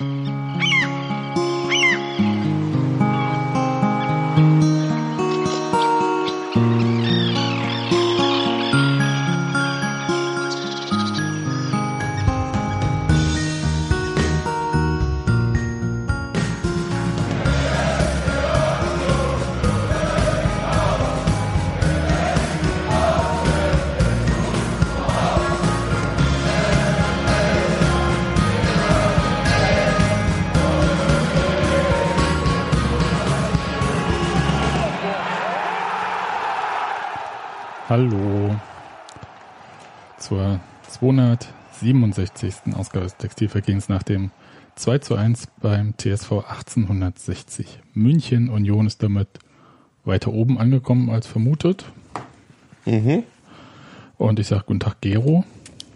Hallo 267. Ausgabe des Textilverkehens nach dem 2 zu 1 beim TSV 1860. München Union ist damit weiter oben angekommen als vermutet. Mhm. Und ich sage guten Tag Gero.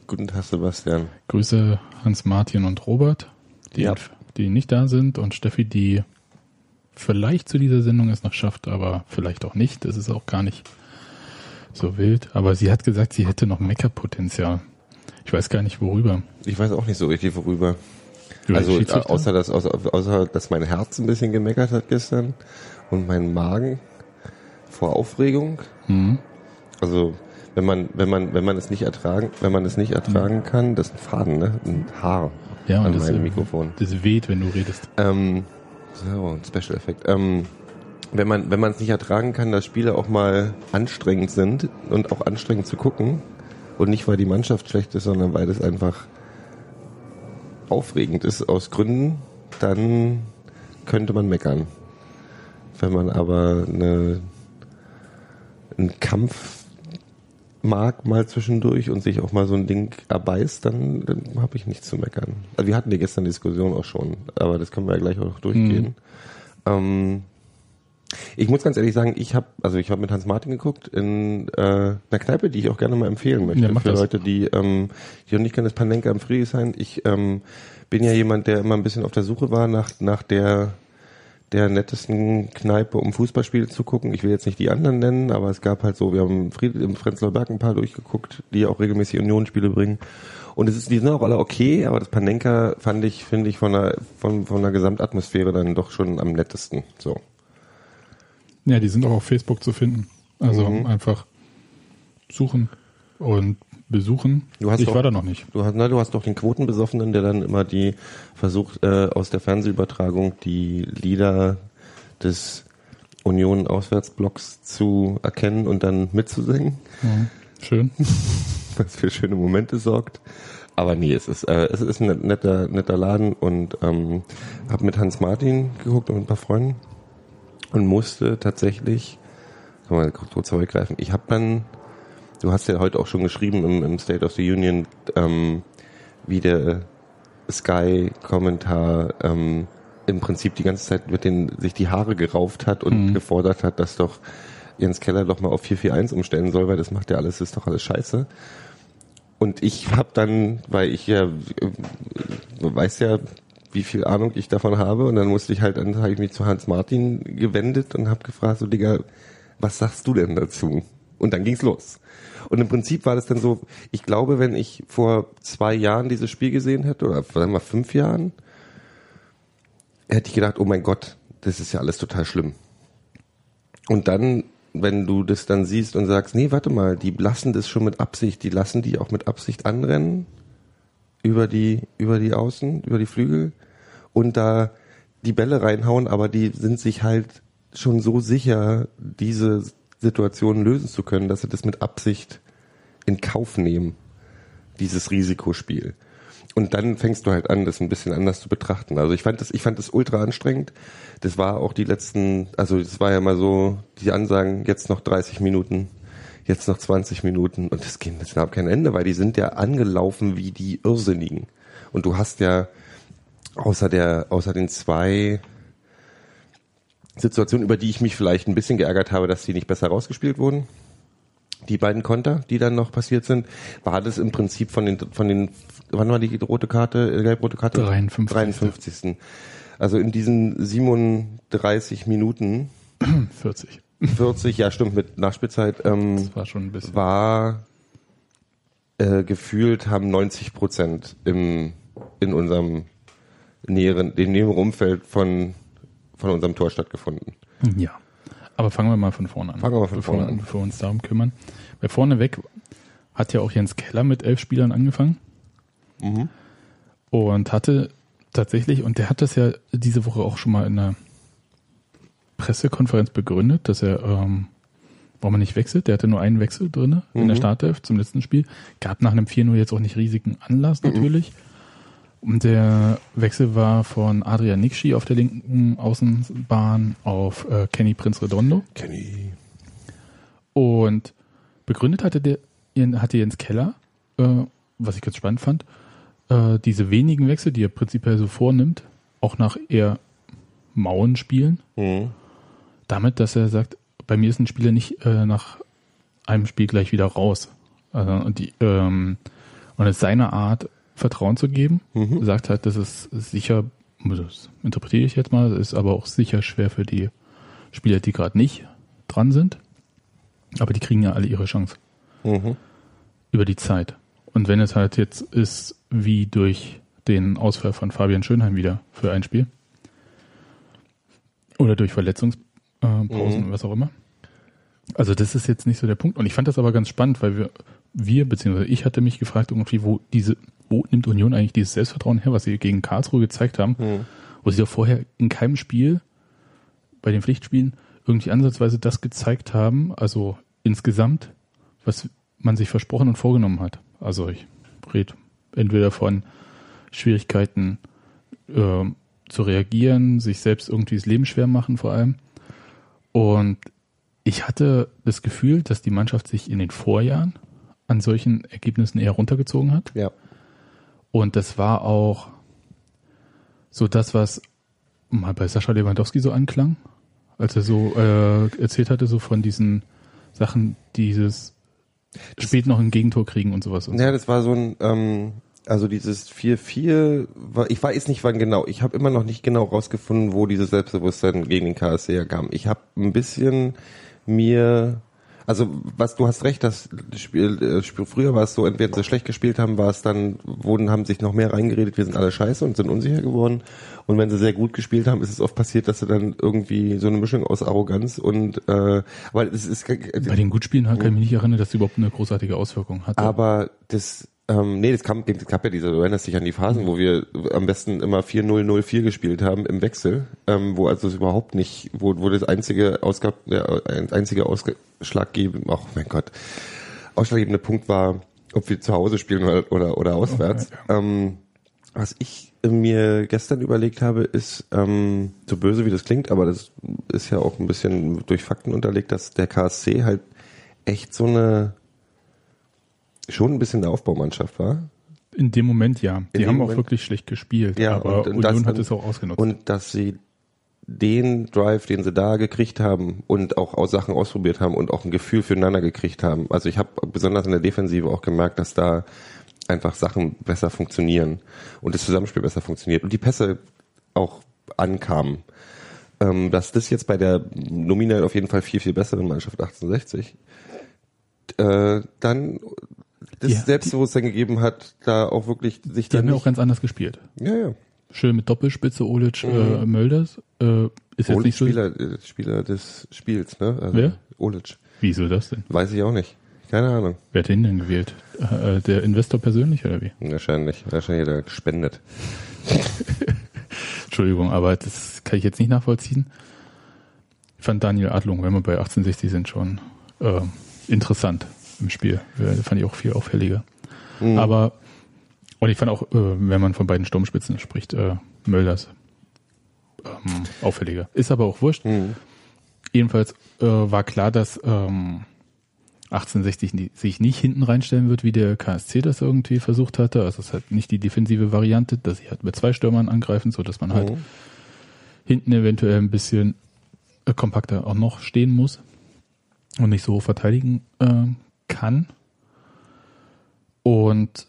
Guten Tag Sebastian. Grüße Hans Martin und Robert, die, Ja. die nicht da sind und Steffi, die vielleicht zu dieser Sendung es noch schafft, aber vielleicht auch nicht. Das ist auch gar nicht so wild. Aber sie hat gesagt, sie hätte noch Meckerpotenzial. Ich weiß gar nicht worüber. Ich weiß auch nicht so richtig worüber. Über also Schiedsrichter? außer dass, außer, außer dass mein Herz ein bisschen gemeckert hat gestern und mein Magen vor Aufregung. Mhm. Also wenn man wenn man wenn man es nicht ertragen wenn man es nicht ertragen kann, das ist ein Faden, ne? Ein Haar Ja, und an das, meinem äh, Mikrofon. Das weht, wenn du redest. Ähm, so, ein Special Effekt. Ähm, wenn man wenn man es nicht ertragen kann, dass Spiele auch mal anstrengend sind und auch anstrengend zu gucken und nicht weil die Mannschaft schlecht ist, sondern weil es einfach aufregend ist aus Gründen, dann könnte man meckern. Wenn man aber eine, einen Kampf mag mal zwischendurch und sich auch mal so ein Ding erbeißt, dann, dann habe ich nichts zu meckern. Also wir hatten ja gestern Diskussion auch schon, aber das können wir ja gleich auch noch durchgehen. Ähm, ich muss ganz ehrlich sagen, ich habe, also ich habe mit Hans Martin geguckt in äh, einer Kneipe, die ich auch gerne mal empfehlen möchte Ja, für das. Leute, die ähm, die noch nicht kennen, das Panenka im Friedrichshain. Ich ähm, bin ja jemand, der immer ein bisschen auf der Suche war nach nach der der nettesten Kneipe, um Fußballspiele zu gucken. Ich will jetzt nicht die anderen nennen, aber es gab halt so, wir haben Fried, im Prenzlauer Berg ein paar durchgeguckt, die auch regelmäßig Unionsspiele bringen. Und es ist, die sind auch alle okay, aber das Panenka fand ich, finde ich, von der, von, von der Gesamtatmosphäre dann doch schon am nettesten. So. Ja, die sind auch auf Facebook zu finden. Also Mhm. einfach suchen und besuchen. Du hast ich auch- war da noch nicht. Du hast, na, du hast doch den Quotenbesoffenen, der dann immer die versucht, äh, aus der Fernsehübertragung die Lieder des Union Auswärtsblocks zu erkennen und dann mitzusingen. Ja, schön. was für schöne Momente sorgt. Aber nee, es ist, äh, es ist ein netter, netter Laden und ähm, habe mit Hans Martin geguckt und mit ein paar Freunden und musste tatsächlich, kann man kurz zurückgreifen, ich habe dann, du hast ja heute auch schon geschrieben im, im State of the Union, ähm, wie der Sky-Kommentar ähm, im Prinzip die ganze Zeit mit den sich die Haare gerauft hat und Mhm. gefordert hat, dass doch Jens Keller doch mal auf 441 umstellen soll, weil das macht ja alles, ist doch alles scheiße. Und ich habe dann, weil ich ja äh, weiß ja, wie viel Ahnung ich davon habe, und dann musste ich halt, dann habe ich mich zu Hans Martin gewendet und habe gefragt, so Digga, was sagst du denn dazu? Und dann ging's los. Und im Prinzip war das dann so, ich glaube, wenn ich vor zwei Jahren dieses Spiel gesehen hätte, oder sagen wir fünf Jahren, hätte ich gedacht, oh mein Gott, das ist ja alles total schlimm. Und dann, wenn du das dann siehst und sagst, nee, warte mal, die lassen das schon mit Absicht, die lassen die auch mit Absicht anrennen über die, über die Außen, über die Flügel und da die Bälle reinhauen, aber die sind sich halt schon so sicher, diese Situation lösen zu können, dass sie das mit Absicht in Kauf nehmen, dieses Risikospiel. Und dann fängst du halt an, das ein bisschen anders zu betrachten. Also ich fand das, ich fand das ultra anstrengend. Das war auch die letzten, also es war ja mal so, die Ansagen, jetzt noch 30 Minuten, jetzt noch 20 Minuten und das ging jetzt überhaupt kein Ende, weil die sind ja angelaufen wie die Irrsinnigen. Und du hast ja außer der, außer den zwei Situationen, über die ich mich vielleicht ein bisschen geärgert habe, dass die nicht besser rausgespielt wurden, die beiden Konter, die dann noch passiert sind, war das im Prinzip von den, von den, wann war die rote Karte, äh, gelb-rote Karte? 53. 53. Also in diesen 37 Minuten, 40. 40, ja stimmt, mit Nachspielzeit, ähm, Das war schon ein bisschen. war äh, gefühlt haben 90 Prozent im, in unserem näheren, dem näheren Umfeld von, von unserem Tor stattgefunden. Ja. Aber fangen wir mal von vorne an. Fangen wir mal von bevor vorne an. Bevor wir uns darum kümmern. Weil vorneweg hat ja auch Jens Keller mit elf Spielern angefangen. Mhm. Und hatte tatsächlich, und der hat das ja diese Woche auch schon mal in einer Pressekonferenz begründet, dass er, ähm, warum er nicht wechselt. Der hatte nur einen Wechsel drinne in der Mhm. Startelf zum letzten Spiel. Gab nach einem 4-0 jetzt auch nicht riesigen Anlass natürlich. Und der Wechsel war von Adrian Nixi auf der linken Außenbahn auf äh, Kenny Prinz Redondo. Kenny. Und begründet hatte der hatte Jens Keller, äh, was ich ganz spannend fand, äh, diese wenigen Wechsel, die er prinzipiell so vornimmt, auch nach eher Mauen spielen, Mhm. Damit, dass er sagt, bei mir ist ein Spieler nicht äh, nach einem Spiel gleich wieder raus. Also, und, die, ähm, und es ist seine Art, Vertrauen zu geben. Mhm. Sagt halt, das ist sicher, das interpretiere ich jetzt mal, ist aber auch sicher schwer für die Spieler, die gerade nicht dran sind. Aber die kriegen ja alle ihre Chance Mhm. über die Zeit. Und wenn es halt jetzt ist, wie durch den Ausfall von Fabian Schönheim wieder für ein Spiel oder durch Verletzungspausen, äh, Pausen, was auch immer. Also das ist jetzt nicht so der Punkt. Und ich fand das aber ganz spannend, weil wir, wir beziehungsweise ich hatte mich gefragt irgendwie, wo diese, wo nimmt Union eigentlich dieses Selbstvertrauen her, was sie gegen Karlsruhe gezeigt haben, Mhm. wo sie doch vorher in keinem Spiel bei den Pflichtspielen irgendwie ansatzweise das gezeigt haben, also insgesamt, was man sich versprochen und vorgenommen hat. Also ich rede entweder von Schwierigkeiten äh, zu reagieren, sich selbst irgendwie das Leben schwer machen vor allem. Und ich hatte das Gefühl, dass die Mannschaft sich in den Vorjahren an solchen Ergebnissen eher runtergezogen hat. Ja. Und das war auch so das, was mal bei Sascha Lewandowski so anklang, als er so äh, erzählt hatte, so von diesen Sachen, dieses spät noch ein Gegentor kriegen und sowas. Und Ja, das war so ein, ähm, also dieses 4-4, war- ich weiß nicht wann genau, ich habe immer noch nicht genau rausgefunden, wo dieses Selbstbewusstsein gegen den KSC herkam. Ich habe ein bisschen mir, also was du hast recht, das Spiel, äh, Spiel früher war es so, entweder sie schlecht gespielt haben, war es dann, wurden, haben sich noch mehr reingeredet, wir sind alle scheiße und sind unsicher geworden. Und wenn sie sehr gut gespielt haben, ist es oft passiert, dass sie dann irgendwie so eine Mischung aus Arroganz und äh, weil es ist Bei den Gutspielen kann ich mich nicht erinnern, dass sie überhaupt eine großartige Auswirkung hatte. aber das, ähm, nee, das kam, es gab ja diese, du erinnerst dich an die Phasen, wo wir am besten immer 4-0-0-4 gespielt haben im Wechsel, ähm, wo also es überhaupt nicht, wo, wo das einzige Ausgab, der einzige ausschlaggebende, ach mein Gott, ausschlaggebende Punkt war, ob wir zu Hause spielen oder, oder, oder auswärts. Ähm, was ich mir gestern überlegt habe, ist, ähm, so böse wie das klingt, aber das ist ja auch ein bisschen durch Fakten unterlegt, dass der KSC halt echt so eine schon ein bisschen eine Aufbaumannschaft war. in dem Moment ja. Die dem haben auch Moment- wirklich schlecht gespielt, Ja, aber und- und Union das- hat es auch ausgenutzt. Und dass sie den Drive, den sie da gekriegt haben und auch aus Sachen ausprobiert haben und auch ein Gefühl füreinander gekriegt haben. Also ich habe besonders in der Defensive auch gemerkt, dass da einfach Sachen besser funktionieren und das Zusammenspiel besser funktioniert und die Pässe auch ankamen. Ähm, dass das jetzt bei der nominell auf jeden Fall viel, viel besseren Mannschaft 1860 äh, dann das Ja, Selbstbewusstsein gegeben hat, da auch wirklich sich die haben ja auch ganz anders gespielt. ja, ja. Schön mit Doppelspitze Olic, äh, Mölders. Äh, ist jetzt nicht so. Spieler, äh, Spieler des Spiels, ne? Also Wer? Olic. Wieso das denn? Weiß ich auch nicht. Keine Ahnung. Wer hat den denn gewählt? Äh, der Investor persönlich oder wie? Wahrscheinlich. Wahrscheinlich hat er gespendet. Entschuldigung, aber das kann ich jetzt nicht nachvollziehen. Ich fand Daniel Adlung, wenn wir bei 1860 sind, schon äh, interessant im Spiel. Fand ich auch viel auffälliger. Mhm. Aber und ich fand auch, äh, wenn man von beiden Sturmspitzen spricht, äh, Mölders ähm, auffälliger. Ist aber auch wurscht. Mhm. Jedenfalls äh, war klar, dass ähm, 1860 nie- sich nicht hinten reinstellen wird, wie der KSC das irgendwie versucht hatte. Also es ist halt nicht die defensive Variante, dass sie halt mit zwei Stürmern angreifen, so dass man halt Mhm. hinten eventuell ein bisschen äh, kompakter auch noch stehen muss und nicht so hoch verteidigen äh, kann. Und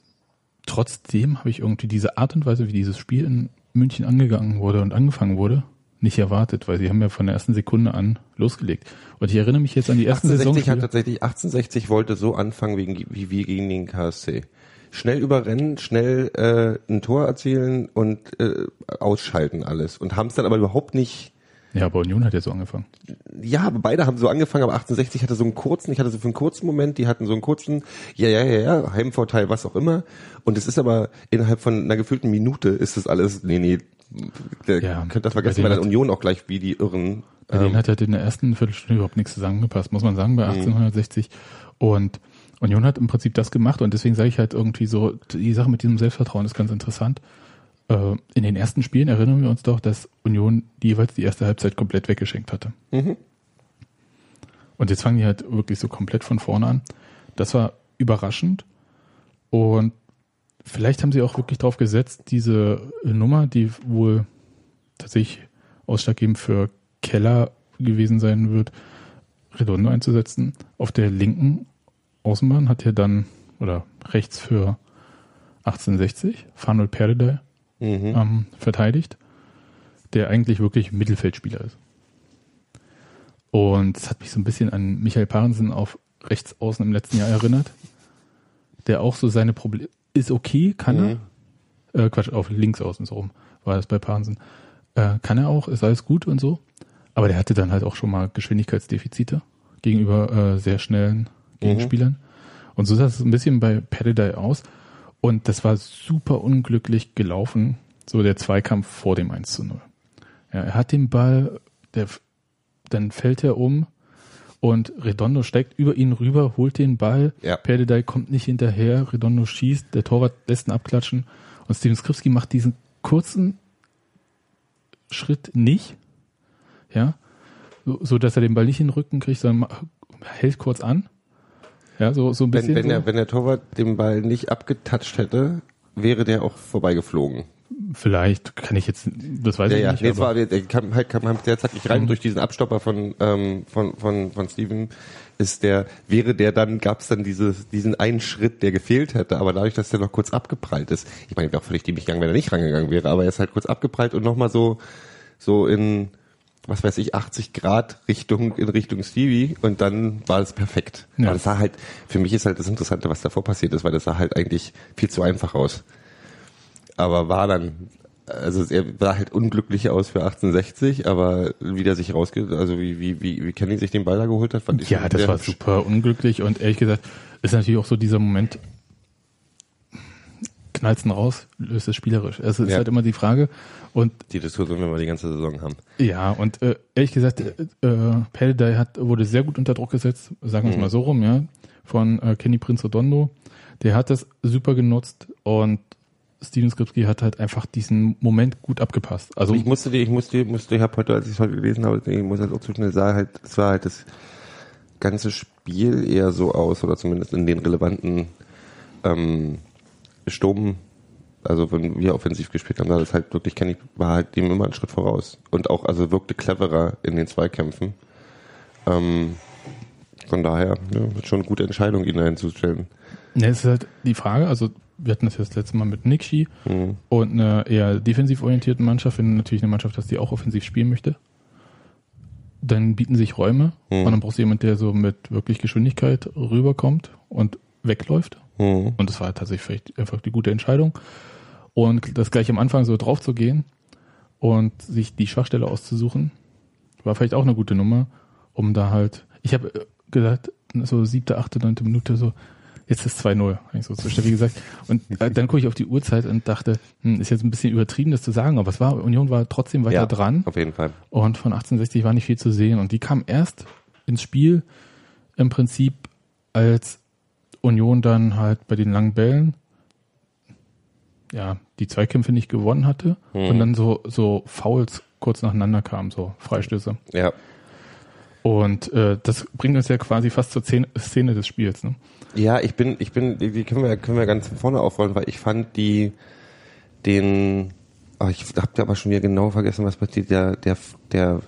trotzdem habe ich irgendwie diese Art und Weise, wie dieses Spiel in München angegangen wurde und angefangen wurde, nicht erwartet, weil sie haben ja von der ersten Sekunde an losgelegt. Und ich erinnere mich jetzt an die ersten 1860 hat Saison. tatsächlich, 1860 wollte so anfangen wie, wie wir gegen den KSC. schnell überrennen, schnell äh, ein Tor erzielen und äh, ausschalten alles. Und haben es dann aber überhaupt nicht Ja, aber Union hat ja so angefangen. ja, aber beide haben so angefangen, aber 1860 hatte so einen kurzen, ich hatte so für einen kurzen Moment, die hatten so einen kurzen, ja, ja, ja, ja, Heimvorteil, was auch immer. Und es ist aber innerhalb von einer gefühlten Minute ist das alles, nee, nee, der Ja, könnt das vergessen, bei weil dann Union auch gleich wie die Irren. Bei denen hat halt in der ersten Viertelstunde überhaupt nichts zusammengepasst, muss man sagen, bei 1860. Und Union hat im Prinzip das gemacht und deswegen sage ich halt irgendwie so, die Sache mit diesem Selbstvertrauen ist ganz interessant. Äh, In den ersten Spielen erinnern wir uns doch, dass Union jeweils die erste Halbzeit komplett weggeschenkt hatte. Mhm. Und jetzt fangen die halt wirklich so komplett von vorne an. Das war überraschend. Und vielleicht haben sie auch wirklich drauf gesetzt, diese Nummer, die wohl tatsächlich ausschlaggebend für Keller gewesen sein wird, Redondo einzusetzen. Auf der linken Außenbahn hat er dann, oder rechts für 1860, Fanuel Perdedey Mhm. ähm, verteidigt, der eigentlich wirklich Mittelfeldspieler ist. Und es hat mich so ein bisschen an Michael Parensen auf rechts außen im letzten Jahr erinnert, der auch so seine Probleme, ist okay, kann Mhm. er, äh, Quatsch, auf links außen so rum war das bei Parensen, äh, kann er auch, ist alles gut und so, aber der hatte dann halt auch schon mal Geschwindigkeitsdefizite gegenüber äh, sehr schnellen Gegenspielern. Und so sah es ein bisschen bei Paradise aus. Und das war super unglücklich gelaufen, so der Zweikampf vor dem 1 zu 0. Ja, er hat den Ball, der, dann fällt er um und Redondo steigt über ihn rüber, holt den Ball. Ja. Perdedei kommt nicht hinterher, Redondo schießt, der Torwart lässt ihn abklatschen und Steven Skripski macht diesen kurzen Schritt nicht, ja, so, so dass er den Ball nicht in den Rücken kriegt, sondern hält kurz an. Ja, so, so ein Wenn, bisschen. wenn, so. der, wenn der Torwart den Ball nicht abgetatscht hätte, wäre der auch vorbeigeflogen. Vielleicht kann ich jetzt, das weiß Ja, ich ja, nicht. nee, aber- war, der kam halt, kam halt der zackig rein Mhm. durch diesen Abstopper von, ähm, von, von, von Steven ist der, wäre der dann, gab es dann dieses, diesen einen Schritt, der gefehlt hätte, aber dadurch, dass der noch kurz abgeprallt ist, ich meine, wäre auch völlig dämlich gegangen, wenn er nicht rangegangen wäre, aber er ist halt kurz abgeprallt und nochmal so, so in, was weiß ich, 80 Grad Richtung, in Richtung Stevie und dann war es perfekt. Ja. Aber das sah halt, für mich ist halt das Interessante, was davor passiert ist, weil das sah halt eigentlich viel zu einfach aus. Aber war dann, also er sah halt unglücklich aus für 1860, aber wie der sich rausgeht, also wie, wie, wie, wie Kenny sich den Ball da geholt hat, fand ich Ja, das war hübsch. super unglücklich und ehrlich gesagt ist natürlich auch so dieser Moment, knallst ihn raus, löst es spielerisch. Es ist Ja. halt immer die Frage und Die Diskussion, wenn wir die ganze Saison haben. ja, und äh, ehrlich gesagt, äh, äh, Perdedei hat, wurde sehr gut unter Druck gesetzt, sagen wir es Mhm. mal so rum, ja, von äh, Kenny Prince Redondo. Der hat das super genutzt und Steven Skripski hat halt einfach diesen Moment gut abgepasst. Also Ich musste ich musste, ich musste, ich habe heute, als ich es heute gelesen habe, ich muss halt auch zu schnell sagen, halt, es war halt das ganze Spiel eher so aus, oder zumindest in den relevanten ähm, Sturm, also wenn wir offensiv gespielt haben, war das halt wirklich, Kenny war halt dem immer einen Schritt voraus. Und auch, also wirkte cleverer in den Zweikämpfen. Ähm, von daher, ja, schon eine gute Entscheidung, ihn da hinzustellen. Ne, es ist halt die Frage, also wir hatten das ja das letzte Mal mit Nikshi Mhm. und einer eher defensiv orientierten Mannschaft, wenn natürlich eine Mannschaft hast, die auch offensiv spielen möchte, dann bieten sich Räume Mhm. und dann brauchst du jemanden, der so mit wirklich Geschwindigkeit rüberkommt und wegläuft. Mhm. Und das war tatsächlich vielleicht einfach die gute Entscheidung. Und das gleich am Anfang so drauf zu gehen und sich die Schwachstelle auszusuchen, war vielleicht auch eine gute Nummer, um da halt, ich habe äh, gesagt, so siebte, achte, neunte Minute so, jetzt ist 2-0, habe ich so zu Steffi gesagt. Und äh, dann gucke ich auf die Uhrzeit und dachte, hm, ist jetzt ein bisschen übertrieben, das zu sagen, aber es war, Union war trotzdem weiter Ja, dran. auf jeden Fall. Und von 1860 war nicht viel zu sehen. Und die kam erst ins Spiel im Prinzip, als Union dann halt bei den langen Bällen ja die Zweikämpfe nicht gewonnen hatte Mhm. und dann so so Fouls kurz nacheinander kamen, so Freistöße. Ja. Und äh, das bringt uns ja quasi fast zur Szene, Szene des Spiels. Ne? Ja, ich bin, ich bin, die können wir, können wir ganz von vorne aufrollen, weil ich fand die, den, oh, ich hab aber schon wieder genau vergessen, was passiert, der, der, der,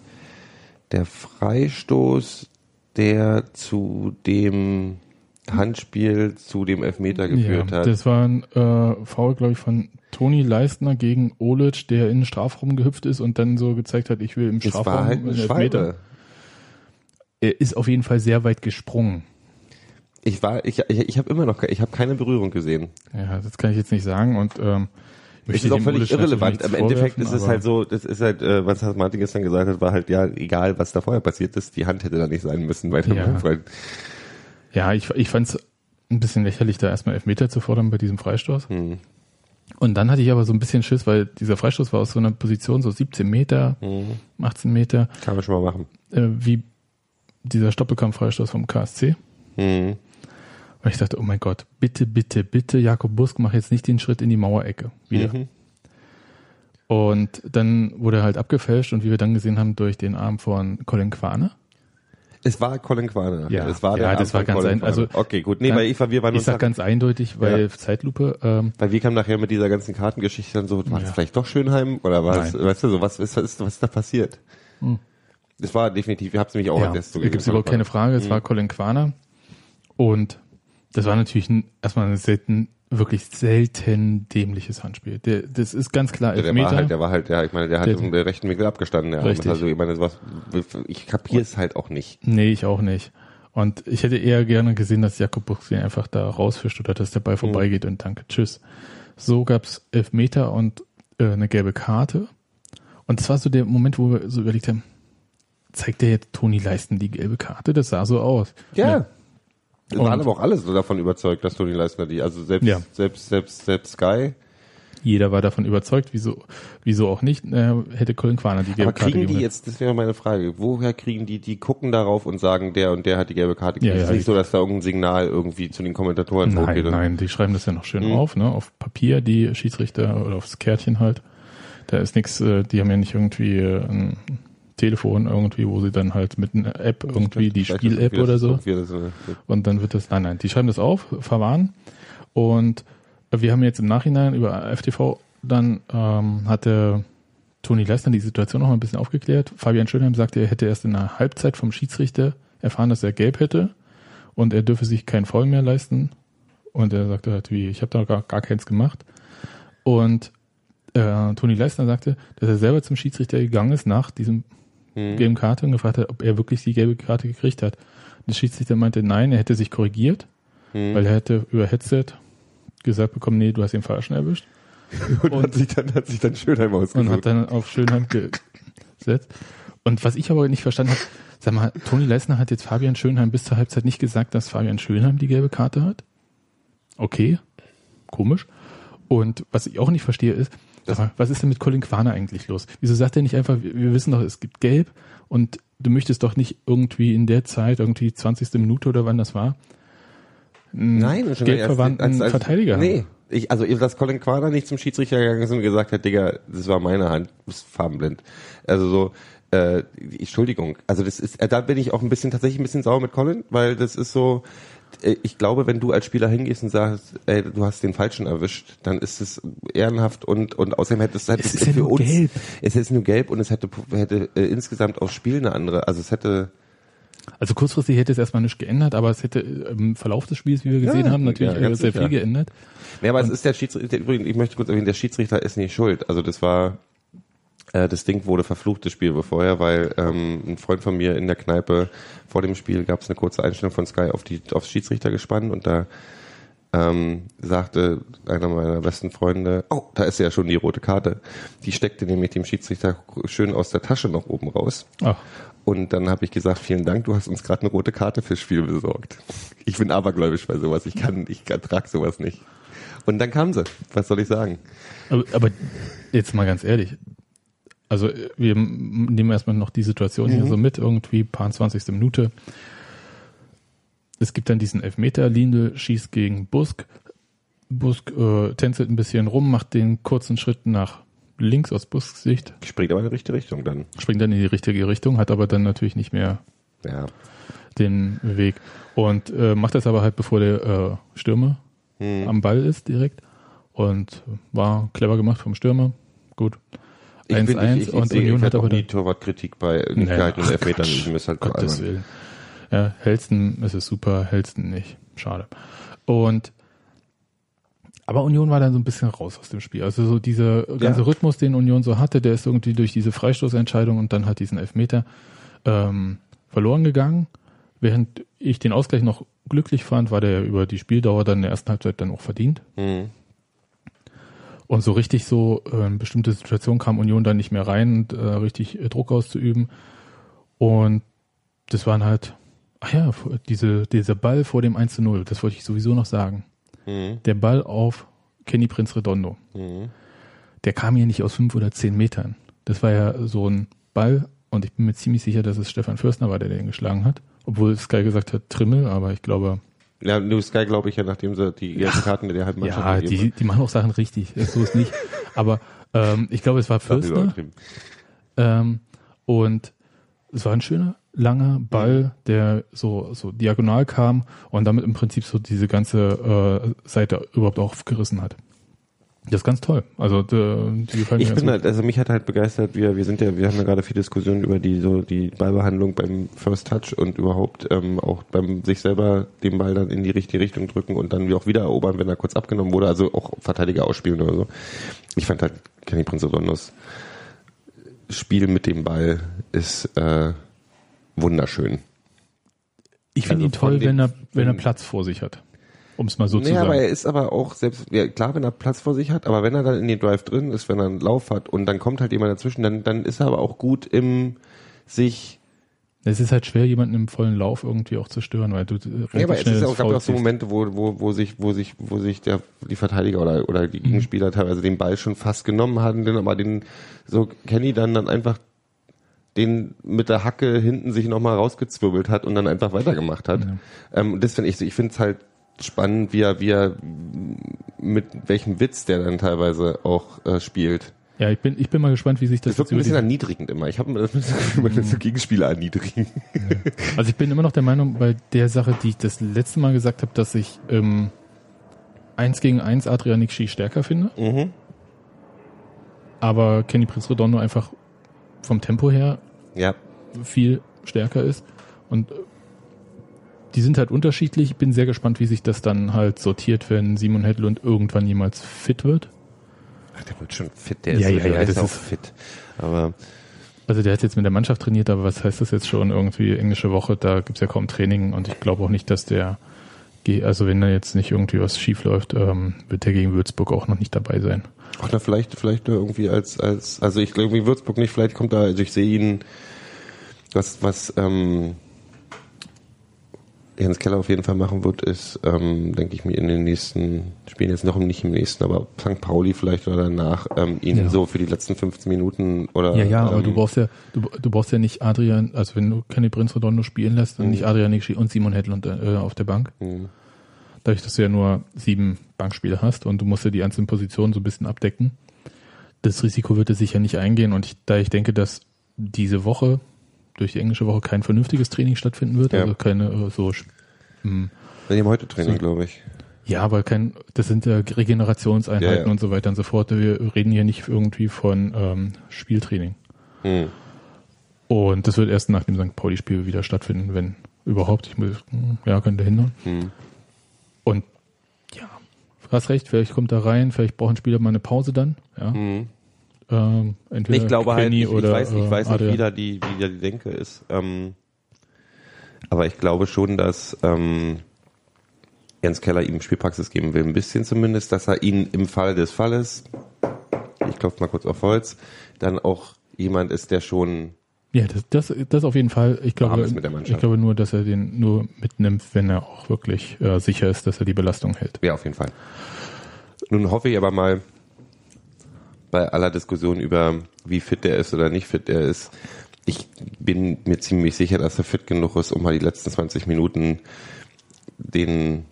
der Freistoß, der zu dem Handspiel, zu dem Elfmeter geführt ja, hat. Das war ein äh, Foul, glaube ich, von Toni Leistner gegen Olic, der in den Strafraum gehüpft ist und dann so gezeigt hat, ich will im Es Strafraum war halt eine Elfmeter. Schwalbe. Er ist auf jeden Fall sehr weit gesprungen. Ich war, ich, ich, ich habe immer noch, ich habe keine Berührung gesehen. Ja, das kann ich jetzt nicht sagen und ähm, Es ist auch völlig irrelevant. Im Endeffekt ist es halt so, das ist halt, äh, was Martin gestern gesagt hat, war halt, ja, egal, was da vorher passiert ist, die Hand hätte da nicht sein müssen bei dem Ja. Unfall. Ja, ich, ich fand es ein bisschen lächerlich, da erstmal Elfmeter zu fordern bei diesem Freistoß. Hm. Und dann hatte ich aber so ein bisschen Schiss, weil dieser Freistoß war aus so einer Position, so 17 Meter, Hm. 18 18 Meter, Kann man schon mal machen. äh, wie dieser Stoppelkampf-Freistoß vom KSC. Mhm. Und ich dachte, oh mein Gott, bitte, bitte, bitte, Jakob Busk, mach jetzt nicht den Schritt in die Mauerecke wieder. Mhm. Und dann wurde er halt abgefälscht und wie wir dann gesehen haben, durch den Arm von Colin Quane. Es war Colin Quaner. Ja. es war Ja, der das war ganz Colin ein- also- okay, gut. Nee, weil war, wir waren Ich sag ganz eindeutig, weil Ja. Zeitlupe, ähm, Weil wir kamen nachher mit dieser ganzen Kartengeschichte dann so, war es Ja. vielleicht doch Schönheim oder war es, Nein. weißt du, so, was, was, ist, was ist da passiert? Hm. Das war definitiv, ich hab's nämlich auch ja, entdeckt. da gibt es überhaupt keine Frage, es war Colin Quaner. Und das war natürlich ein, erstmal ein selten, wirklich selten dämliches Handspiel. Der, das ist ganz klar Der, der war halt, der war halt, ja, ich meine, der hat Der- im rechten Winkel abgestanden. Arm. Richtig. Also, ich meine, was, ich kapiere es halt auch nicht. Nee, ich auch nicht. Und ich hätte eher gerne gesehen, dass Jakob Buchs ihn einfach da rausfischt oder dass der Ball vorbeigeht und danke, tschüss. So gab's Elfmeter und äh, eine gelbe Karte. Und das war so der Moment, wo wir so überlegt haben, zeigt der jetzt Toni Leisten die gelbe Karte? Das sah so aus. Ja. Wir waren aber auch alle so davon überzeugt, dass Toni Leistner die, also selbst, Ja. selbst, selbst, selbst Sky. Jeder war davon überzeugt, wieso, wieso auch nicht, äh, hätte Colin Quaner die gelbe Aber Karte kriegen die jetzt, das wäre meine Frage, woher kriegen die, die gucken darauf und sagen, der und der hat die gelbe Karte Ja, gekriegt? es ja, ist nicht ich- so, dass da irgendein Signal irgendwie zu den Kommentatoren Nein, nein, die schreiben das ja noch schön Mhm. auf, ne, auf Papier, die Schiedsrichter oder aufs Kärtchen halt. Da ist nichts, äh, die haben ja nicht irgendwie äh, ein Telefon irgendwie, wo sie dann halt mit einer App irgendwie die Spiel-App oder so und dann wird das, nein, nein, die schreiben das auf, verwahren und wir haben jetzt im Nachhinein über FTV dann ähm, hatte Toni Leistner die Situation noch mal ein bisschen aufgeklärt. Fabian Schönheim sagte, er hätte erst in der Halbzeit vom Schiedsrichter erfahren, dass er gelb hätte und er dürfe sich keinen Foul mehr leisten. Und er sagte halt, wie, ich habe da gar, gar keins gemacht. Und äh, Toni Leistner sagte, dass er selber zum Schiedsrichter gegangen ist nach diesem Mhm. gelben Karte und gefragt hat, ob er wirklich die gelbe Karte gekriegt hat. Der Schiedsrichter meinte, nein, er hätte sich korrigiert, Mhm. weil er hätte über Headset gesagt bekommen, nee, du hast den Falschen erwischt. Und, Und- hat sich dann, hat sich dann Schönheim Und ausgesucht. hat dann auf Schönheim gesetzt. Und was ich aber nicht verstanden habe, sag mal, Toni Leisner hat jetzt Fabian Schönheim bis zur Halbzeit nicht gesagt, dass Fabian Schönheim die gelbe Karte hat. Okay, komisch. Und was ich auch nicht verstehe ist, mal, was ist denn mit Colin Quaner eigentlich los? Wieso sagt er nicht einfach, wir, wissen doch, es gibt Gelb und du möchtest doch nicht irgendwie in der Zeit, irgendwie 20. Minute oder wann das war, Nein, schon geldverwandten als- als- Verteidiger haben? Nee, ich, also dass Colin Quader nicht zum Schiedsrichter gegangen ist und gesagt hat, Digga, das war meine Hand, du bist farbenblind. Also so, äh, Entschuldigung. Also das ist, äh, da bin ich auch ein bisschen tatsächlich ein bisschen sauer mit Colin, weil das ist so, ich glaube, wenn du als Spieler hingehst und sagst, ey, du hast den Falschen erwischt, dann ist es ehrenhaft und und außerdem hätte es, hätte Es ist ja für nur uns, gelb. es ist nur gelb und es hätte hätte äh, insgesamt aufs Spiel eine andere, also es hätte Also kurzfristig hätte es erstmal nichts geändert, aber es hätte im Verlauf des Spiels, wie wir gesehen Ja, haben, natürlich ja, äh, sehr sicher. viel geändert. Ja, aber es ist der Schiedsrichter, übrigens, ich möchte kurz erwähnen, der Schiedsrichter ist nicht schuld. Also das war, äh, das Ding wurde verflucht, das Spiel vorher, weil ähm, ein Freund von mir in der Kneipe vor dem Spiel gab es eine kurze Einstellung von Sky auf die aufs Schiedsrichter gespannt und da ähm, sagte einer meiner besten Freunde, oh, da ist ja schon die rote Karte. Die steckte nämlich dem Schiedsrichter schön aus der Tasche noch oben raus. Ach, Und dann habe ich gesagt, vielen Dank, du hast uns gerade eine rote Karte fürs Spiel besorgt. Ich bin abergläubisch bei sowas, ich kann, ich ertrag sowas nicht. Und dann kam sie, was soll ich sagen? aber, aber jetzt mal ganz ehrlich. Also äh, wir nehmen erstmal noch die Situation hier Mhm. so mit, irgendwie paar 20. Minute. Es gibt dann diesen Elfmeter, Lindl schießt gegen Busk. Busk äh, tänzelt ein bisschen rum, macht den kurzen Schritt nach links aus Busks Sicht, Springt aber in die richtige Richtung dann. springt dann in die richtige Richtung, hat aber dann natürlich nicht mehr Ja. den Weg und äh, macht das aber halt bevor der äh, Stürmer Hm. am Ball ist direkt und war clever gemacht vom Stürmer. Gut. 1-1 und sehe- Union ich hat hab auch aber nie dann, Torwartkritik bei gehaltenen ach, Elfmetern. Ich muss halt Gottes. Willen. Ja, Helston ist es super, Helston nicht. Schade. Und aber Union war dann so ein bisschen raus aus dem Spiel. Also so dieser ganze Ja. Rhythmus, den Union so hatte, der ist irgendwie durch diese Freistoßentscheidung und dann hat diesen Elfmeter ähm, verloren gegangen, während ich den Ausgleich noch glücklich fand, war der über die Spieldauer dann in der ersten Halbzeit dann auch verdient. Mhm. Und so richtig so äh, in bestimmte Situationen kam Union dann nicht mehr rein, und, äh, richtig äh, Druck auszuüben. Und das waren halt, ach ja, diese, dieser Ball vor dem 1 zu 0, das wollte ich sowieso noch sagen. Mhm. Der Ball auf Kenny Prinz Redondo. Mhm. Der kam hier nicht aus fünf oder zehn Metern. Das war ja so ein Ball und ich bin mir ziemlich sicher, dass es Stefan Fürstner war, der den geschlagen hat. Obwohl Sky gesagt hat Trimmel, aber ich glaube, Ja, New Sky glaube ich ja, nachdem sie die gelben Karten der halben Mannschaft ja, die, die machen auch Sachen richtig. So ist nicht. Aber ähm, ich glaube, es war Fürstner. Ähm, und es war ein schöner, langer Ball, der so, so diagonal kam und damit im Prinzip so diese ganze äh, Seite überhaupt aufgerissen hat. Das ist ganz toll. Also die, die gefallen mir Ich ganz bin halt, also mich hat halt begeistert, wir, wir sind ja, wir haben ja gerade viel Diskussionen über die so die Ballbehandlung beim First Touch und überhaupt ähm, auch beim sich selber den Ball dann in die richtige Richtung drücken und dann auch wieder erobern, wenn er kurz abgenommen wurde, also auch Verteidiger ausspielen oder so. Ich fand halt Kenny Prince Rondos Spiel mit dem Ball ist äh, wunderschön. Ich finde also ihn toll, wenn er, wenn er wenn- Platz vor sich hat. Um es mal so zu Nee, sagen. aber er ist aber auch selbst, ja, klar, wenn er Platz vor sich hat, aber wenn er dann in den Drive drin ist, wenn er einen Lauf hat und dann kommt halt jemand dazwischen, dann, dann ist er aber auch gut im sich es ist halt schwer, jemanden im vollen Lauf irgendwie auch zu stören, weil du äh, relativ Ja, aber es schnell ist ins auch, gab auch so. Momente, wo, wo, wo sich, wo sich, wo sich der, die Verteidiger oder, oder Mhm. die Gegenspieler teilweise den Ball schon fast genommen hatten, den aber den, so Kenny dann, dann einfach den mit der Hacke hinten sich nochmal rausgezwirbelt hat und dann einfach weitergemacht hat. Ähm, und das finde ich so, ich finde es halt spannend, wie er, wie er, mit welchem Witz der dann teilweise auch äh, spielt. Ja, ich bin, ich bin mal gespannt, wie sich das, Das wirkt jetzt ein bisschen erniedrigend immer. Ich habe immer das Gefühl, man so Gegenspieler erniedrigen. Also ich bin immer noch der Meinung, bei der Sache, die ich das letzte Mal gesagt habe, dass ich ähm, 1 gegen 1 Adrian Nikshi stärker finde, Mhm. aber Kenny Prince Redondo einfach vom Tempo her Ja. viel stärker ist. Und die sind halt unterschiedlich. Ich bin sehr gespannt, wie sich das dann halt sortiert, wenn Simon Hedlund irgendwann jemals fit wird. Ach, der wird schon fit, der Ja, ist, ja, der ja, ist das auch ist- fit. Aber Also der hat jetzt mit der Mannschaft trainiert, aber was heißt das jetzt schon? Irgendwie englische Woche, da gibt's ja kaum Training und ich glaube auch nicht, dass der, also wenn da jetzt nicht irgendwie was schief läuft, ähm, wird der gegen Würzburg auch noch nicht dabei sein. Ach, na, vielleicht, vielleicht irgendwie als, als, also ich glaube, Würzburg nicht, vielleicht kommt da, also ich sehe ihn, was, was, ähm, Jens Keller auf jeden Fall machen wird, ist, ähm, denke ich mir, in den nächsten Spielen, jetzt noch nicht im nächsten, aber St. Pauli vielleicht oder danach, ähm, ihn Ja. so für die letzten 15 Minuten oder, Ja, ja, aber ähm, du brauchst ja, du, du brauchst ja nicht Adrian, also wenn du Kenny Prince Redondo spielen lässt, dann nicht Adrian Nixi und Simon Hedlund äh, auf der Bank. Mhm. Dadurch, dass du ja nur sieben Bankspieler hast und du musst ja die einzelnen Positionen so ein bisschen abdecken. Das Risiko wird er sicher nicht eingehen und ich, da ich denke, dass diese Woche durch die englische Woche kein vernünftiges Training stattfinden wird, Ja. also keine äh, so hm, Wir haben heute Training, So. glaube ich. ja, aber kein, das sind ja Regenerationseinheiten Ja, ja. und so weiter und so fort. Wir reden hier nicht irgendwie von ähm, Spieltraining. Hm. Und das wird erst nach dem St. Pauli-Spiel wieder stattfinden, wenn überhaupt. Ich muss, hm, ja, könnte hindern. Hm. Und ja, du hast recht, vielleicht kommt er rein, vielleicht braucht ein Spieler mal eine Pause dann. Ja. Hm. Ähm, entweder Ich glaube halt, Kenny ich, ich oder, weiß, ich äh, weiß nicht, Adrian. wie da die, wie da die Denke ist. Ähm, aber ich glaube schon, dass ähm, Jens Keller ihm Spielpraxis geben will, ein bisschen zumindest, dass er ihn im Fall des Falles, ich klopfe mal kurz auf Holz, dann auch jemand ist, der schon Ja, das, das, das auf jeden Fall. Ich glaube, ich glaube nur, dass er den nur mitnimmt, wenn er auch wirklich äh, sicher ist, dass er die Belastung hält. Ja, auf jeden Fall. Nun hoffe ich aber mal, bei aller Diskussion über wie fit der ist oder nicht fit der ist, ich bin mir ziemlich sicher, dass er fit genug ist, um mal die letzten 20 Minuten den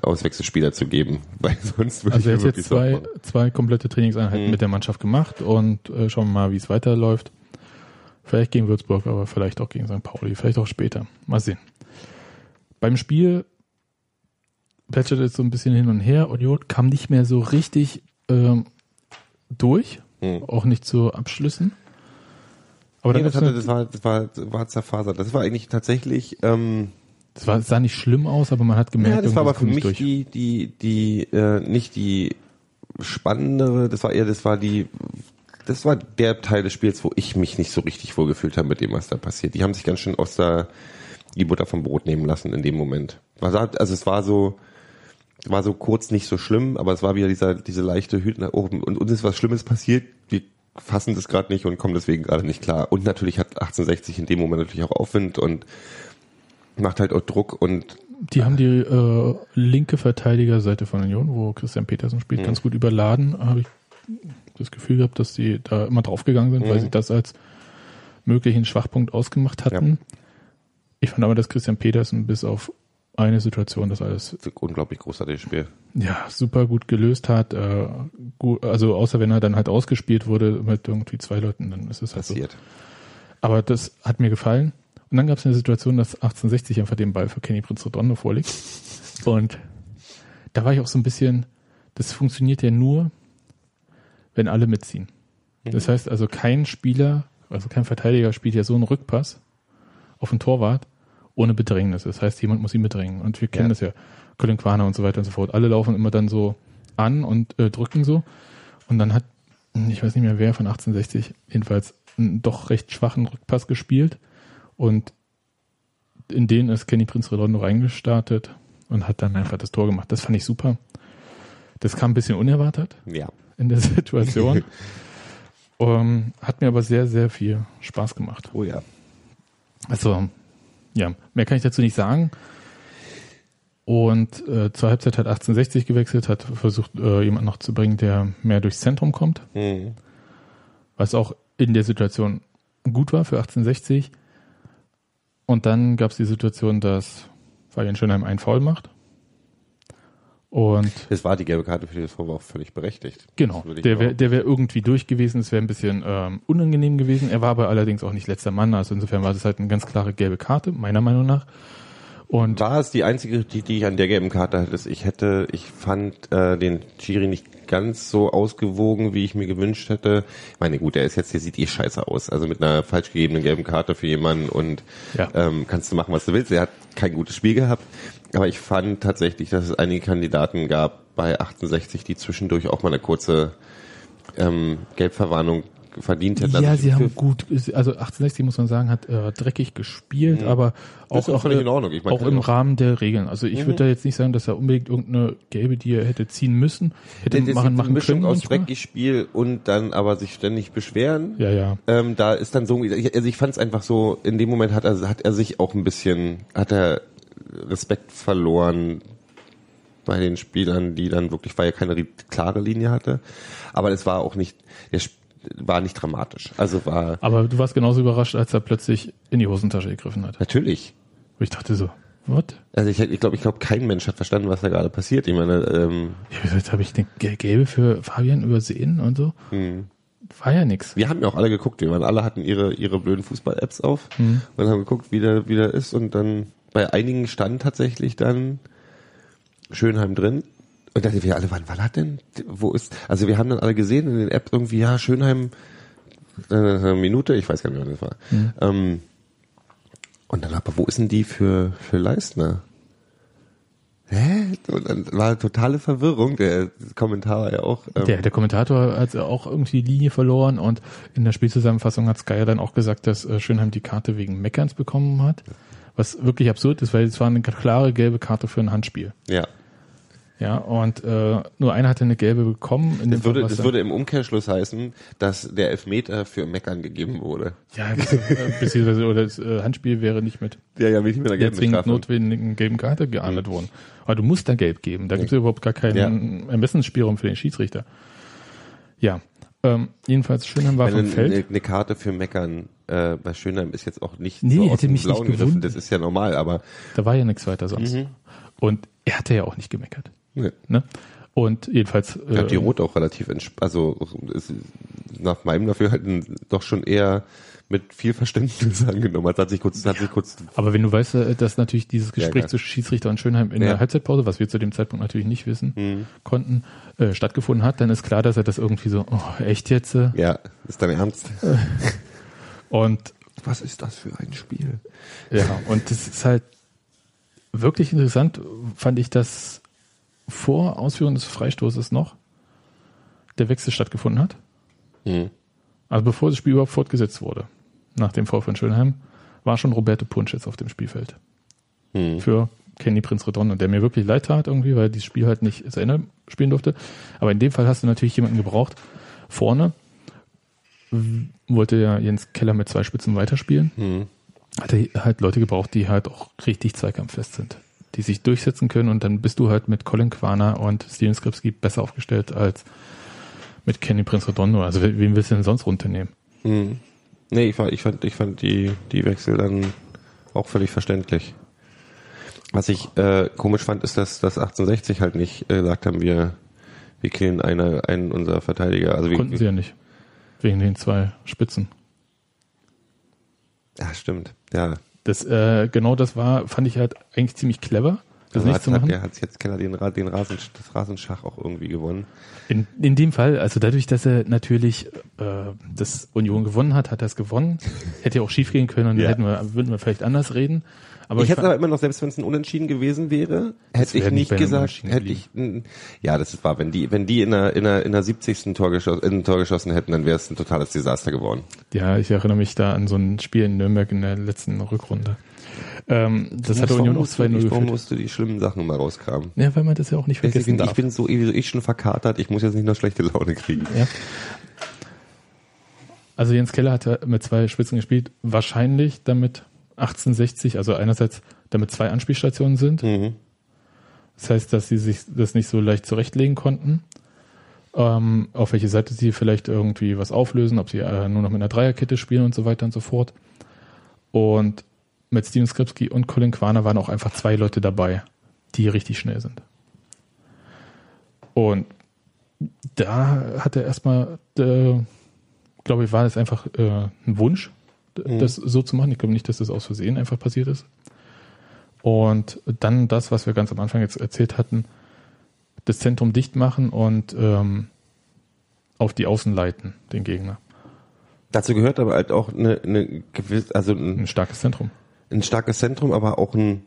Auswechselspieler zu geben, weil sonst würde Also er ich hat mir wirklich jetzt zwei, zwei komplette Trainingseinheiten Mhm. mit der Mannschaft gemacht und äh, schauen wir mal, wie es weiterläuft. Vielleicht gegen Würzburg, aber vielleicht auch gegen St. Pauli, vielleicht auch später. Mal sehen. Beim Spiel plätschert es so ein bisschen hin und her. Union kam nicht mehr so richtig ähm, durch, Mhm. auch nicht zu Abschlüssen. Aber Nee, dann das, hatte, das, war, das, war, war zerfasert. Das war eigentlich tatsächlich, ähm, das war, sah nicht schlimm aus, aber man hat gemerkt, ja, das war aber für mich nicht durch. die, die, die, äh, nicht die spannendere, das war eher, das war die, das war der Teil des Spiels, wo ich mich nicht so richtig wohlgefühlt habe mit dem, was da passiert. Die haben sich ganz schön aus der, die Butter vom Brot nehmen lassen in dem Moment. Also es war so, war so kurz nicht so schlimm, aber es war wieder dieser, diese leichte Hüte nach oben. Und uns ist was Schlimmes passiert. Wir fassen das gerade nicht und kommen deswegen gerade nicht klar. Und natürlich hat 1860 in dem Moment natürlich auch Aufwind und macht halt auch Druck und die haben die äh, linke Verteidigerseite von Union, wo Christian Petersen spielt, mhm. ganz gut überladen. Habe ich das Gefühl gehabt, dass die da immer draufgegangen sind, mhm. weil sie das als möglichen Schwachpunkt ausgemacht hatten. Ja. Ich fand aber, dass Christian Petersen bis auf eine Situation das alles unglaublich großartiges Spiel. Ja, super gut gelöst hat. Äh, gut, also außer wenn er dann halt ausgespielt wurde mit irgendwie zwei Leuten, dann ist es halt passiert. So. Aber das hat mir gefallen. Und dann gab es eine Situation, dass 1860 einfach den Ball für Kenny Prinz Redondo vorliegt. Und da war ich auch so ein bisschen, das funktioniert ja nur, wenn alle mitziehen. Mhm. Das heißt also, kein Spieler, also kein Verteidiger spielt ja so einen Rückpass auf den Torwart ohne Bedrängnis. Das heißt, jemand muss ihn bedrängen. Und wir kennen ja. das ja. Colin Quaner und so weiter und so fort. Alle laufen immer dann so an und äh, drücken so. Und dann hat, ich weiß nicht mehr wer von 1860, jedenfalls einen doch recht schwachen Rückpass gespielt. Und in den ist Kenny Prinz Redondo reingestartet und hat dann einfach das Tor gemacht. Das fand ich super. Das kam ein bisschen unerwartet ja. in der Situation. um, ähm, hat mir aber sehr, sehr viel Spaß gemacht. Oh ja. Also, ja, mehr kann ich dazu nicht sagen. Und äh, zur Halbzeit hat 1860 gewechselt, hat versucht, äh, jemanden noch zu bringen, der mehr durchs Zentrum kommt. Mhm. Was auch in der Situation gut war für 1860. Und dann gab es die Situation, dass Fabian Schönheim einen Foul macht. Und es war die gelbe Karte für das Vorwurf völlig berechtigt. Genau. Der wäre der wär irgendwie durch gewesen. Es wäre ein bisschen ähm, unangenehm gewesen. Er war aber allerdings auch nicht letzter Mann. Also insofern war das halt eine ganz klare gelbe Karte, meiner Meinung nach. Und war es die einzige, die, die ich an der gelben Karte hatte? Ich hätte, ich fand äh, den Chiri nicht ganz so ausgewogen, wie ich mir gewünscht hätte. Ich meine, gut, der ist jetzt, der sieht eh scheiße aus. Also mit einer falsch gegebenen gelben Karte für jemanden und ja. ähm, kannst du machen, was du willst. Er hat kein gutes Spiel gehabt. Aber ich fand tatsächlich, dass es einige Kandidaten gab bei 68, die zwischendurch auch mal eine kurze ähm, Gelbverwarnung verdient hätten. Ja, also sie haben gut, also 1860 muss man sagen, hat äh, dreckig gespielt, mhm. aber auch, auch, in Ordnung. Ich mein, auch im Rahmen der Regeln. Also ich mhm. würde da jetzt nicht sagen, dass er unbedingt irgendeine gelbe, die er hätte ziehen müssen, hätte das machen, machen Mischung können. aus dreckig Spiel und dann aber sich ständig beschweren. Ja, ja. Ähm, da ist dann so, also ich fand es einfach so, in dem Moment hat er, hat er sich auch ein bisschen, hat er Respekt verloren bei den Spielern, die dann wirklich, weil er keine klare Linie hatte. Aber es war auch nicht, der war nicht dramatisch. Also war. Aber du warst genauso überrascht, als er plötzlich in die Hosentasche gegriffen hat. Natürlich. Und ich dachte so, what? Also ich, ich glaube, ich glaube, kein Mensch hat verstanden, was da gerade passiert. Ich meine, ähm, ja, jetzt habe ich den Gelbe für Fabian übersehen und so. Hm. War ja nix. Wir haben ja auch alle geguckt, wir waren alle hatten ihre ihre blöden Fußball-Apps auf hm. und haben geguckt, wie der wie der ist und dann bei einigen stand tatsächlich dann Schönheim drin. Und dachte wir alle, wann war das denn? Wo ist, also wir haben dann alle gesehen in den App irgendwie, ja, Schönheim, äh, eine Minute, ich weiß gar nicht, wann das war. Mhm. Ähm, und dann aber, wo ist denn die für, für Leistner? Hä? Und dann war totale Verwirrung. Der Kommentar war ja auch. Ähm der, der Kommentator hat auch irgendwie die Linie verloren und in der Spielzusammenfassung hat Sky ja dann auch gesagt, dass äh, Schönheim die Karte wegen Meckerns bekommen hat. Was wirklich absurd ist, weil es war eine klare gelbe Karte für ein Handspiel. Ja. Ja, und äh, nur einer hatte eine gelbe bekommen. In das, würde, das würde im Umkehrschluss heißen, dass der Elfmeter für Meckern gegeben wurde. Ja, beziehungsweise oder das äh, Handspiel wäre nicht mit ja, ja, nicht mit der, der zwingend notwendigen gelben Karte geahndet mhm. worden. Aber du musst da gelb geben. Da gibt es ja. überhaupt gar keinen ja. Ermessensspielraum für den Schiedsrichter. Ja, ähm, jedenfalls Schönheim war vom Feld. Eine, eine Karte für Meckern äh, bei Schönheim ist jetzt auch nicht nee, so aus dem Blauen gegriffen. Das ist ja normal, aber da war ja nichts weiter sonst. Mhm. Und er hatte ja auch nicht gemeckert. Nee. Ne? Und jedenfalls. Ich äh, die Rot auch relativ entspannt, also ist nach meinem Dafürhalten doch schon eher mit viel Verständnis angenommen hat. Hat sich kurz, hat sich kurz. Aber wenn du weißt, äh, dass natürlich dieses Gespräch ja, zwischen Schiedsrichter und Schönheim in ja. der Halbzeitpause, was wir zu dem Zeitpunkt natürlich nicht wissen mhm. konnten, äh, stattgefunden hat, dann ist klar, dass er das irgendwie so, oh, echt jetzt? Äh? Ja, ist dein Ernst? und was ist das für ein Spiel? Ja, und das ist halt wirklich interessant, fand ich, dass vor Ausführung des Freistoßes noch der Wechsel stattgefunden hat. Mhm. Also bevor das Spiel überhaupt fortgesetzt wurde, nach dem Vorfall von Schönheim, war schon Roberto Punsch jetzt auf dem Spielfeld. Mhm. Für Kenny Prinz Redondo, der mir wirklich leid tat irgendwie, weil dieses Spiel halt nicht zu Ende spielen durfte. Aber in dem Fall hast du natürlich jemanden gebraucht. Vorne wollte ja Jens Keller mit zwei Spitzen weiterspielen. Mhm. Hat er halt Leute gebraucht, die halt auch richtig zweikampffest sind. Die sich durchsetzen können und dann bist du halt mit Colin Quaner und Steven Skripski besser aufgestellt als mit Kenny Prinz Redondo. Also wen willst du denn sonst runternehmen? Mhm. Nee, ich fand, ich fand, ich fand die, die Wechsel dann auch völlig verständlich. Was ich äh, komisch fand, ist, dass das 1860 halt nicht äh, gesagt haben, wir, wir killen eine, einen unserer Verteidiger. Also Konnten wir, sie ja nicht. Wegen den zwei Spitzen. Ja, stimmt. Ja. Das, äh, genau das war, fand ich halt eigentlich ziemlich clever, das Also nicht hat, zu machen. hat, der hat jetzt Keller den, den Rasen, das Rasenschach auch irgendwie gewonnen. In, in dem Fall, also dadurch, dass er natürlich äh, das Union gewonnen hat, hat er es gewonnen. Hätte ja auch schief gehen können und Ja. hätten wir, würden wir vielleicht anders reden. Aber ich hätte aber immer noch, selbst wenn es ein Unentschieden gewesen wäre, hätte ich nicht gesagt, hätte ich, ja, das war, wenn die, wenn die in der, in der, in der 70. Tor, geschossen, in ein Tor geschossen hätten, dann wäre es ein totales Desaster geworden. ja, ich erinnere mich da an so ein Spiel in Nürnberg in der letzten Rückrunde. Ähm, das hat Union auch musst du 2-0 die- Warum geführt. musst du die schlimmen Sachen immer rauskramen? Ja, weil man das ja auch nicht Ich vergessen bin, darf. ich bin so ewig, ich schon verkatert, ich muss jetzt nicht noch schlechte Laune kriegen. Ja. Also Jens Keller hat ja mit zwei Spitzen gespielt, wahrscheinlich damit 1860, also einerseits damit zwei Anspielstationen sind. Mhm. Das heißt, dass sie sich das nicht so leicht zurechtlegen konnten. Ähm, auf welche Seite sie vielleicht irgendwie was auflösen, ob sie äh, nur noch mit einer Dreierkette spielen und so weiter und so fort. Und mit Steven Skripski und Colin Quaner waren auch einfach zwei Leute dabei, die richtig schnell sind. Und da hat er erstmal, äh, glaube ich, war es einfach äh, ein Wunsch, d- das so zu machen. Ich glaube nicht, dass das aus Versehen einfach passiert ist. Und dann das, was wir ganz am Anfang jetzt erzählt hatten, das Zentrum dicht machen und ähm, auf die Außen leiten, den Gegner. Dazu gehört aber halt auch eine, eine gewisse, also ein, Ein starkes Zentrum. ein starkes Zentrum, aber auch ein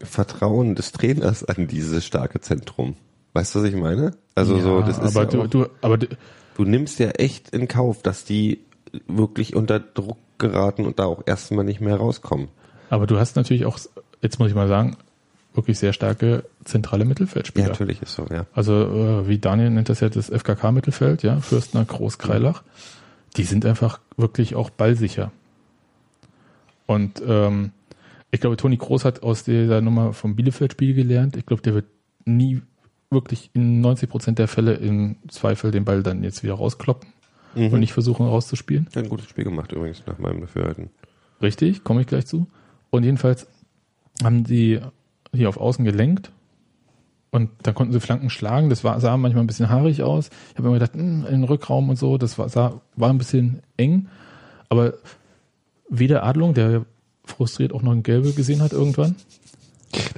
Vertrauen des Trainers an dieses starke Zentrum. Weißt du, was ich meine? Also so, das ist aber ja du, auch, du, aber du nimmst ja echt in Kauf, dass die wirklich unter Druck geraten und da auch erstmal nicht mehr rauskommen. aber du hast natürlich auch, jetzt muss ich mal sagen, wirklich sehr starke zentrale Ja, Mittelfeldspieler. natürlich ist so, ja. Also äh, wie Daniel nennt das ja das FKK-Mittelfeld, ja, Fürstner, Groß, Kreilach. Die sind einfach wirklich auch ballsicher. Und ähm, ich glaube, Toni Groß hat aus dieser Nummer vom Bielefeld-Spiel gelernt. Ich glaube, der wird nie wirklich in 90 Prozent der Fälle im Zweifel den Ball dann jetzt wieder rauskloppen Mhm. und nicht versuchen rauszuspielen. Hat ein gutes Spiel gemacht übrigens, nach meinem Dafürhalten. Richtig, komme ich gleich zu. Und jedenfalls haben die hier auf Außen gelenkt und dann konnten sie Flanken schlagen. Das war, sah manchmal ein bisschen haarig aus. Ich habe mir gedacht, hm, in den Rückraum und so, das war, sah, war ein bisschen eng. Aber weder Adlung, der frustriert auch noch ein Gelbe gesehen hat irgendwann,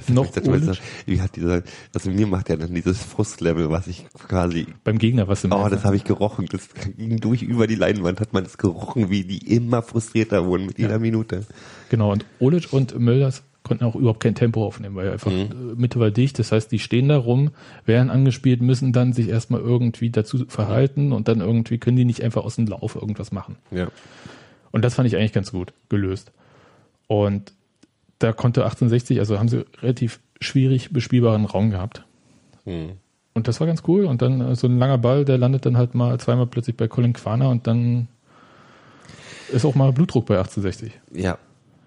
noch Olic, Wie hat dieser, also mir macht ja dann dieses Frustlevel, was ich quasi beim Gegner was im Oh, das habe ich gerochen. Das ging durch über die Leinwand, hat man das gerochen, wie die immer frustrierter wurden mit jeder Minute. Genau, und Olic und Mölders konnten auch überhaupt kein Tempo aufnehmen, weil einfach äh, Mitte war dicht. Das heißt, die stehen da rum, werden angespielt, müssen dann sich erstmal irgendwie dazu verhalten und dann irgendwie können die nicht einfach aus dem Lauf irgendwas machen. Ja. Und das fand ich eigentlich ganz gut gelöst. Und da konnte 1860, also haben sie relativ schwierig bespielbaren Raum gehabt. Hm. Und das war ganz cool. Und dann äh, so ein langer Ball, der landet dann halt mal zweimal plötzlich bei Colin Quaner und dann ist auch mal Blutdruck bei 1860. Ja.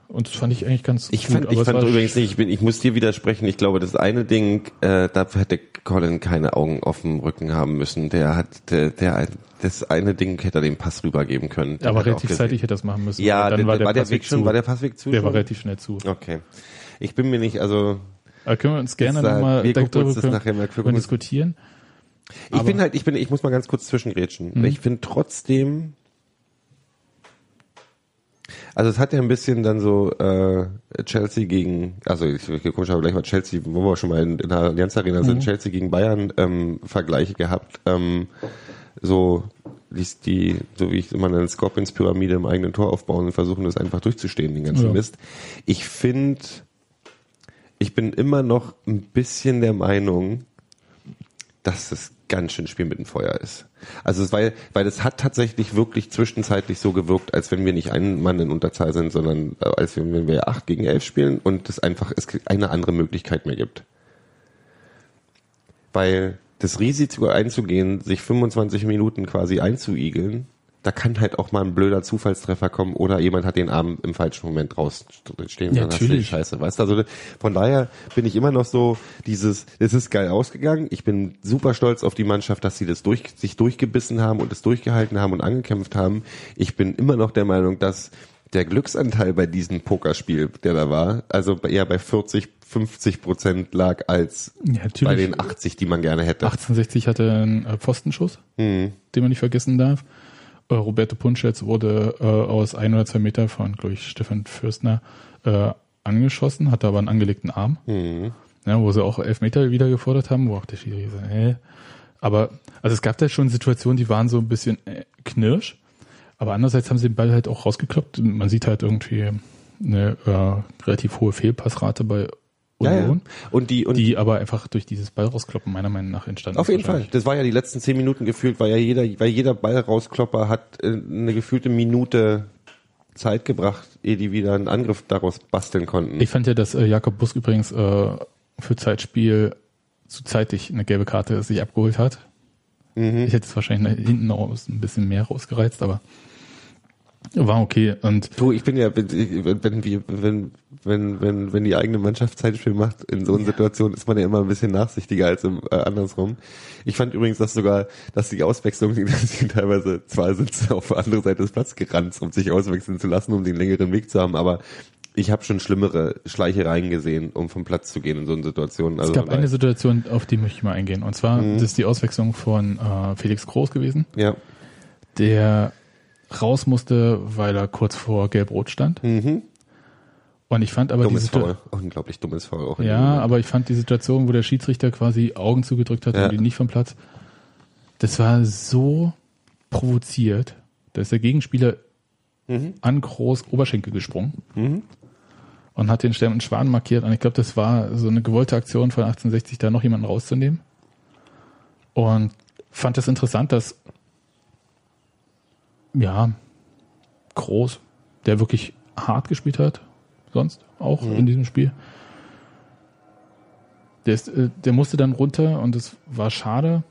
Und das fand ich eigentlich ganz Ich gut. fand, ich fand war übrigens nicht, ich, bin, ich muss dir widersprechen, ich glaube, das eine Ding, äh, dafür hätte Colin keine Augen auf dem Rücken haben müssen. Der hat, der, der, das eine Ding hätte er den Pass rübergeben können. Den aber er relativ zeitig hätte das machen müssen. Ja, Aber der, war, der Passweg Weg schon, zu. war der Passweg zu? Der war schon? relativ schnell zu. Okay. Ich bin mir nicht, also, Aber können wir uns gerne nochmal darüber können- diskutieren. ich Aber- bin halt, ich bin, ich muss mal ganz kurz zwischengrätschen. Mhm. Ich finde trotzdem, also es hat ja ein bisschen dann so äh, Chelsea gegen, also ich, ich komisch, aber gleich mal Chelsea, wo wir schon mal in, in der Allianz Arena Mhm. sind, Chelsea gegen Bayern ähm, Vergleiche gehabt. Ähm, so die, die, so wie ich immer eine Scorpions-Pyramide im eigenen Tor aufbauen und versuchen, das einfach durchzustehen, den ganzen Ja. Mist. Ich finde, ich bin immer noch ein bisschen der Meinung, dass es ganz schön Spiel mit dem Feuer ist. Also es weil, weil es hat tatsächlich wirklich zwischenzeitlich so gewirkt, als wenn wir nicht ein Mann in Unterzahl sind, sondern äh, als wenn wir acht gegen elf spielen und es einfach es eine andere Möglichkeit mehr gibt. Weil das Risiko einzugehen, sich 25 Minuten quasi einzuigeln, da kann halt auch mal ein blöder Zufallstreffer kommen oder jemand hat den Arm im falschen Moment rausstehen. Ja, natürlich. Scheiße, weißt du? Also von daher bin ich immer noch so dieses, es ist geil ausgegangen. Ich bin super stolz auf die Mannschaft, dass sie das durch, sich durchgebissen haben und es durchgehalten haben und angekämpft haben. Ich bin immer noch der Meinung, dass der Glücksanteil bei diesem Pokerspiel, der da war, also eher bei 40, 50 Prozent lag als Ja, bei den 80, die man gerne hätte. 1860 hatte einen äh, Pfostenschuss, Mhm. den man nicht vergessen darf. Äh, Roberto Punschetz wurde äh, aus ein oder zwei Meter von, glaube ich, Stefan Fürstner äh, angeschossen, hatte aber einen angelegten Arm. Mhm. Ja, wo sie auch elf Meter wieder gefordert haben, wo auch der Schiri gesagt hä? Aber, also es gab da schon Situationen, die waren so ein bisschen äh, knirsch. Aber andererseits haben sie den Ball halt auch rausgekloppt. Man sieht halt irgendwie eine äh, relativ hohe Fehlpassrate bei Union, ja. Und die, und die aber einfach durch dieses Ball rauskloppen meiner Meinung nach entstanden Auf jeden Fall. Das war ja die letzten zehn Minuten gefühlt, weil ja jeder, weil jeder Ballrausklopper hat äh, eine gefühlte Minute Zeit gebracht, ehe die wieder einen Angriff daraus basteln konnten. Ich fand ja, dass äh, Jakob Busk übrigens äh, für Zeitspiel zu zeitig eine gelbe Karte sich abgeholt hat. Mhm. Ich hätte es wahrscheinlich hinten raus ein bisschen mehr rausgereizt, aber war okay. Und Du, ich bin ja, wenn, wenn, wir- wenn, wenn, wenn, wenn die eigene Mannschaft Zeitspiel macht, in so einer Situation ist man ja immer ein bisschen nachsichtiger als im, äh, andersrum. Ich fand übrigens, dass sogar, dass die Auswechslung, die, dass die teilweise, zwar sind auf der andere Seite des Platzes gerannt, um sich auswechseln zu lassen, um den längeren Weg zu haben, aber ich habe schon schlimmere Schleichereien gesehen, um vom Platz zu gehen in so einer Situation. Also es gab eine Situation, auf die möchte ich mal eingehen. Und zwar, Mhm. das ist die Auswechslung von äh, Felix Groß gewesen, ja. der raus musste, weil er kurz vor Gelb-Rot stand. Mhm. Und ich fand aber die Dummes Situation, Foul. Unglaublich dummes Foul auch. Ja, aber ich fand die Situation, wo der Schiedsrichter quasi Augen zugedrückt hat Ja. und die nicht vom Platz, das war so provoziert, da ist der Gegenspieler Mhm. an Groß Oberschenkel gesprungen und hat den Stern und Schwan markiert. Und ich glaube, das war so eine gewollte Aktion von 1860, da noch jemanden rauszunehmen. Und fand das interessant, dass ja, Groß, der wirklich hart gespielt hat, sonst auch Mhm. in diesem Spiel. Der, ist, äh, der musste dann runter und es war schade.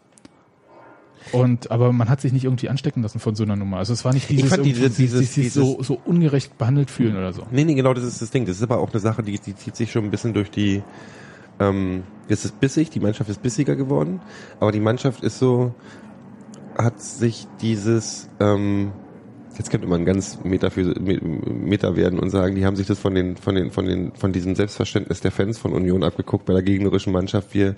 Und aber man hat sich nicht irgendwie anstecken lassen von so einer Nummer. Also es war nicht dieses, fand irgendwie diese- dieses- sich, sich so, so ungerecht behandelt fühlen oder so. Nee, nee, genau, das ist das Ding. Das ist aber auch eine Sache, die, die zieht sich schon ein bisschen durch die, ähm, es ist bissig, die Mannschaft ist bissiger geworden, aber die Mannschaft ist so, hat sich dieses, ähm, jetzt könnte man ganz metaphys- me- meta werden und sagen, die haben sich das von den, von den, von den, von diesem Selbstverständnis der Fans von Union abgeguckt bei der gegnerischen Mannschaft. Wir,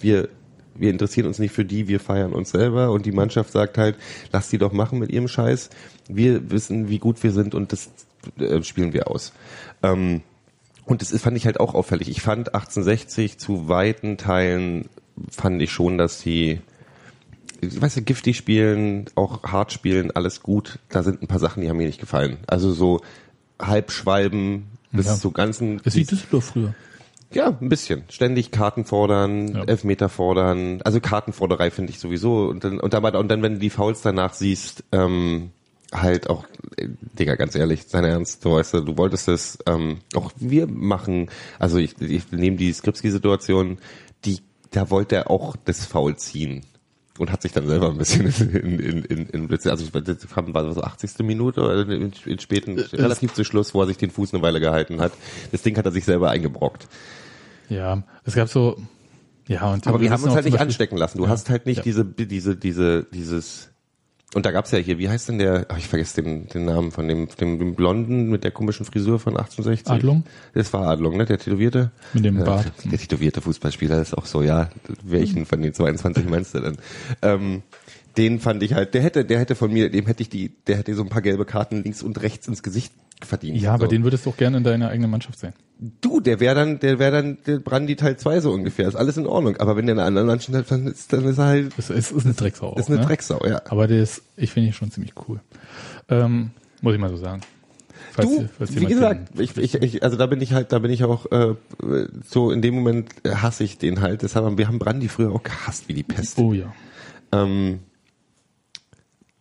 wir, wir interessieren uns nicht für die, wir feiern uns selber und die Mannschaft sagt halt, lass die doch machen mit ihrem Scheiß. Wir wissen, wie gut wir sind und das äh, spielen wir aus. Ähm, und das ist, fand ich halt auch auffällig. Ich fand 1860 zu weiten Teilen fand ich schon, dass die, weißt du, giftig spielen, auch hart spielen, alles gut. Da sind ein paar Sachen, die haben mir nicht gefallen. Also so Halbschwalben bis Ja. zu ganzen. Das sieht Düsseldorf früher. Ja, ein bisschen. Ständig Karten fordern, Ja. Elfmeter fordern. Also Kartenforderei finde ich sowieso. Und dann, und, dabei, und dann, wenn du die Fouls danach siehst, ähm, halt auch, äh, Digga, ganz ehrlich, sein Ernst, du weißt, du, du wolltest es, ähm, auch wir machen, also ich, ich nehme die Skripski-Situation, die, da wollte er auch das Foul ziehen. Und hat sich dann selber ein bisschen in, in, in, in also das kam, war so 80. Minute oder in, in späten, relativ zu Schluss, wo er sich den Fuß eine Weile gehalten hat. Das Ding hat er sich selber eingebrockt. Ja, es gab so, ja, und Aber wir haben uns halt nicht Beispiel- anstecken lassen. Du Ja. hast halt nicht Ja. diese, diese, diese, dieses. Und da gab's ja hier, wie heißt denn der, ach, ich vergesse den, den Namen von dem, dem, dem Blonden mit der komischen Frisur von 1860. Adlung? Das war Adlung, ne? Der tätowierte. Mit dem Bart. Der tätowierte Fußballspieler ist auch so, ja, welchen von den 22 meinst du denn? Ähm, den fand ich halt, der hätte, der hätte von mir, dem hätte ich die, der hätte so ein paar gelbe Karten links und rechts ins Gesicht verdient. Ja, aber so. den würdest du auch gerne in deiner eigenen Mannschaft sehen. Du, der wäre dann, der wäre dann der Brandi Teil 2 so ungefähr. Ist alles in Ordnung. Aber wenn der in einer anderen Mannschaft dann ist, dann ist er halt, Das ist, ist eine Drecksau. ist auch, eine ne? Drecksau, ja. Aber das, ich finde ihn schon ziemlich cool. Ähm, muss ich mal so sagen. Falls Du, ihr- falls wie gesagt, den- ich, ich, ich, also da bin ich halt, da bin ich auch äh, so in dem Moment hasse ich den halt. Das haben wir haben Brandi früher auch gehasst wie die Pest. Oh ja. Ähm,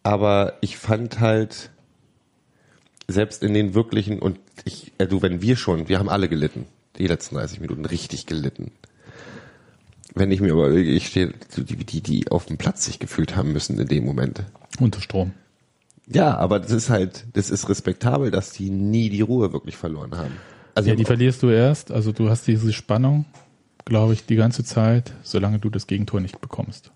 aber ich fand halt, selbst in den wirklichen, und ich, äh, du, wenn wir schon, wir haben alle gelitten, die letzten 30 Minuten richtig gelitten. Wenn ich mir aber ich stehe, die, die, die auf dem Platz sich gefühlt haben müssen in dem Moment. Unter Strom. Ja, aber das ist halt, das ist respektabel, dass die nie die Ruhe wirklich verloren haben. Also Ja, die verlierst du erst. Also du hast diese Spannung, glaube ich, die ganze Zeit, solange du das Gegentor nicht bekommst.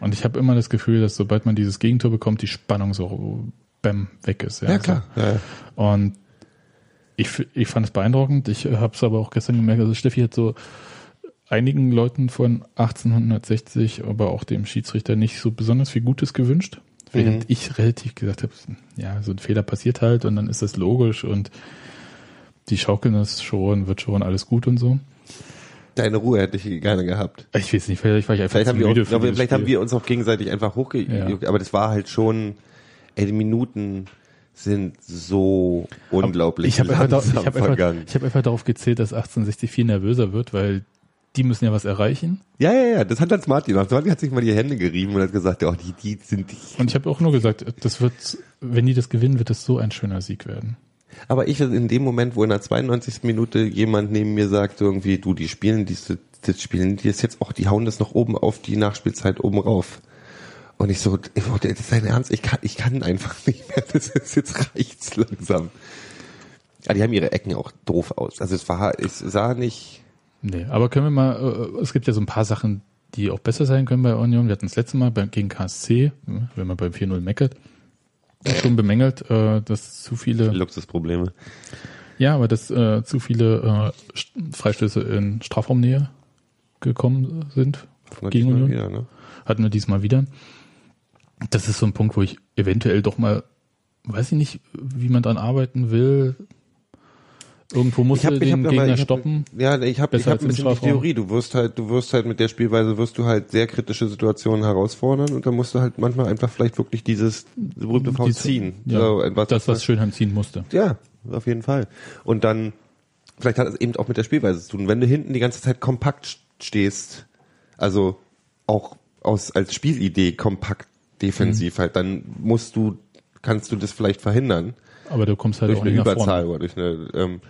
Und ich habe immer das Gefühl, dass sobald man dieses Gegentor bekommt, die Spannung so bäm weg ist. ja, klar. Ja, ja. Und ich, ich fand es beeindruckend. Ich habe es aber auch gestern gemerkt. Also Steffi hat so einigen Leuten von 1860, aber auch dem Schiedsrichter nicht so besonders viel Gutes gewünscht. Während ich relativ gesagt habe, ja, so ein Fehler passiert halt und dann ist das logisch und die schaukeln das schon, wird schon alles gut und so. Deine Ruhe hätte ich gerne gehabt. Ich weiß nicht, vielleicht war ich einfach Vielleicht haben, wir, müde auch, ja, aber dieses vielleicht haben Spiel. wir uns auch gegenseitig einfach hochge... Ja. Aber das war halt schon, ey, die Minuten sind so unglaublich ich habe einfach, langsam ich hab einfach, vergangen. ich hab einfach darauf gezählt, dass 1860 viel nervöser wird, weil die müssen ja was erreichen. Ja, ja, ja, das hat Hans Martin gemacht. Martin hat sich mal die Hände gerieben und hat gesagt, ja, die, die sind die. Und ich habe auch nur gesagt, das wird, wenn die das gewinnen, wird das so ein schöner Sieg werden. Aber ich in dem Moment, wo in der 92. Minute jemand neben mir sagt, irgendwie, du, die spielen diese, das spielen die ist jetzt auch, die hauen das noch oben auf die Nachspielzeit oben rauf. Und ich so, ich, das ist dein Ernst, ich kann, ich kann einfach nicht mehr, das ist, jetzt reicht's langsam. Ja, die haben ihre Ecken auch doof aus. Also es war, es sah nicht, Nee, aber können wir mal, äh, es gibt ja so ein paar Sachen, die auch besser sein können bei Union. Wir hatten das letzte Mal beim, gegen KSC, wenn man beim 4-0 meckert, schon bemängelt, äh, dass zu viele, Luxusprobleme. ja, aber dass äh, zu viele äh, St- Freistöße in Strafraumnähe gekommen sind Na, gegen Union. Wieder, ne? Hatten wir diesmal wieder. Das ist so ein Punkt, wo ich eventuell doch mal, weiß ich nicht, wie man dran arbeiten will. Irgendwo muss er den aber- Gegner ich hab- stoppen. Ja, ich habe ich hab ein bisschen die. Theorie. Du wirst halt, du wirst halt mit der Spielweise wirst du halt sehr kritische Situationen herausfordern und dann musst du halt manchmal einfach vielleicht wirklich dieses berühmte Die- ziehen. Ja, So, etwas, das, was Schönheim ziehen musste. ja, auf jeden Fall. Und dann, vielleicht hat es eben auch mit der Spielweise zu tun. Wenn du hinten die ganze Zeit kompakt st- stehst, also auch aus, als Spielidee kompakt defensiv Mhm. halt, dann musst du, kannst du das vielleicht verhindern Aber du kommst halt durch auch eine nicht nach Überzahl vorne. oder durch eine, ähm,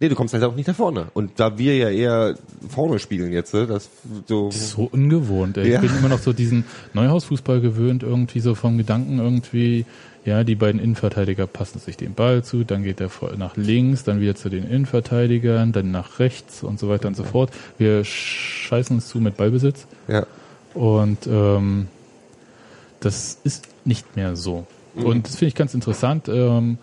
nee, du kommst halt auch nicht nach vorne. Und da wir ja eher vorne spielen jetzt, ne, das so, Das ist so ungewohnt. Ey. Ja. Ich bin immer noch so diesen Neuhausfußball gewöhnt, irgendwie so vom Gedanken irgendwie, ja, die beiden Innenverteidiger passen sich den Ball zu, dann geht er nach links, dann wieder zu den Innenverteidigern, dann nach rechts und so weiter und so fort. Wir scheißen uns zu mit Ballbesitz ja, und ähm, das ist nicht mehr so. Und das finde ich ganz interessant. Ähm,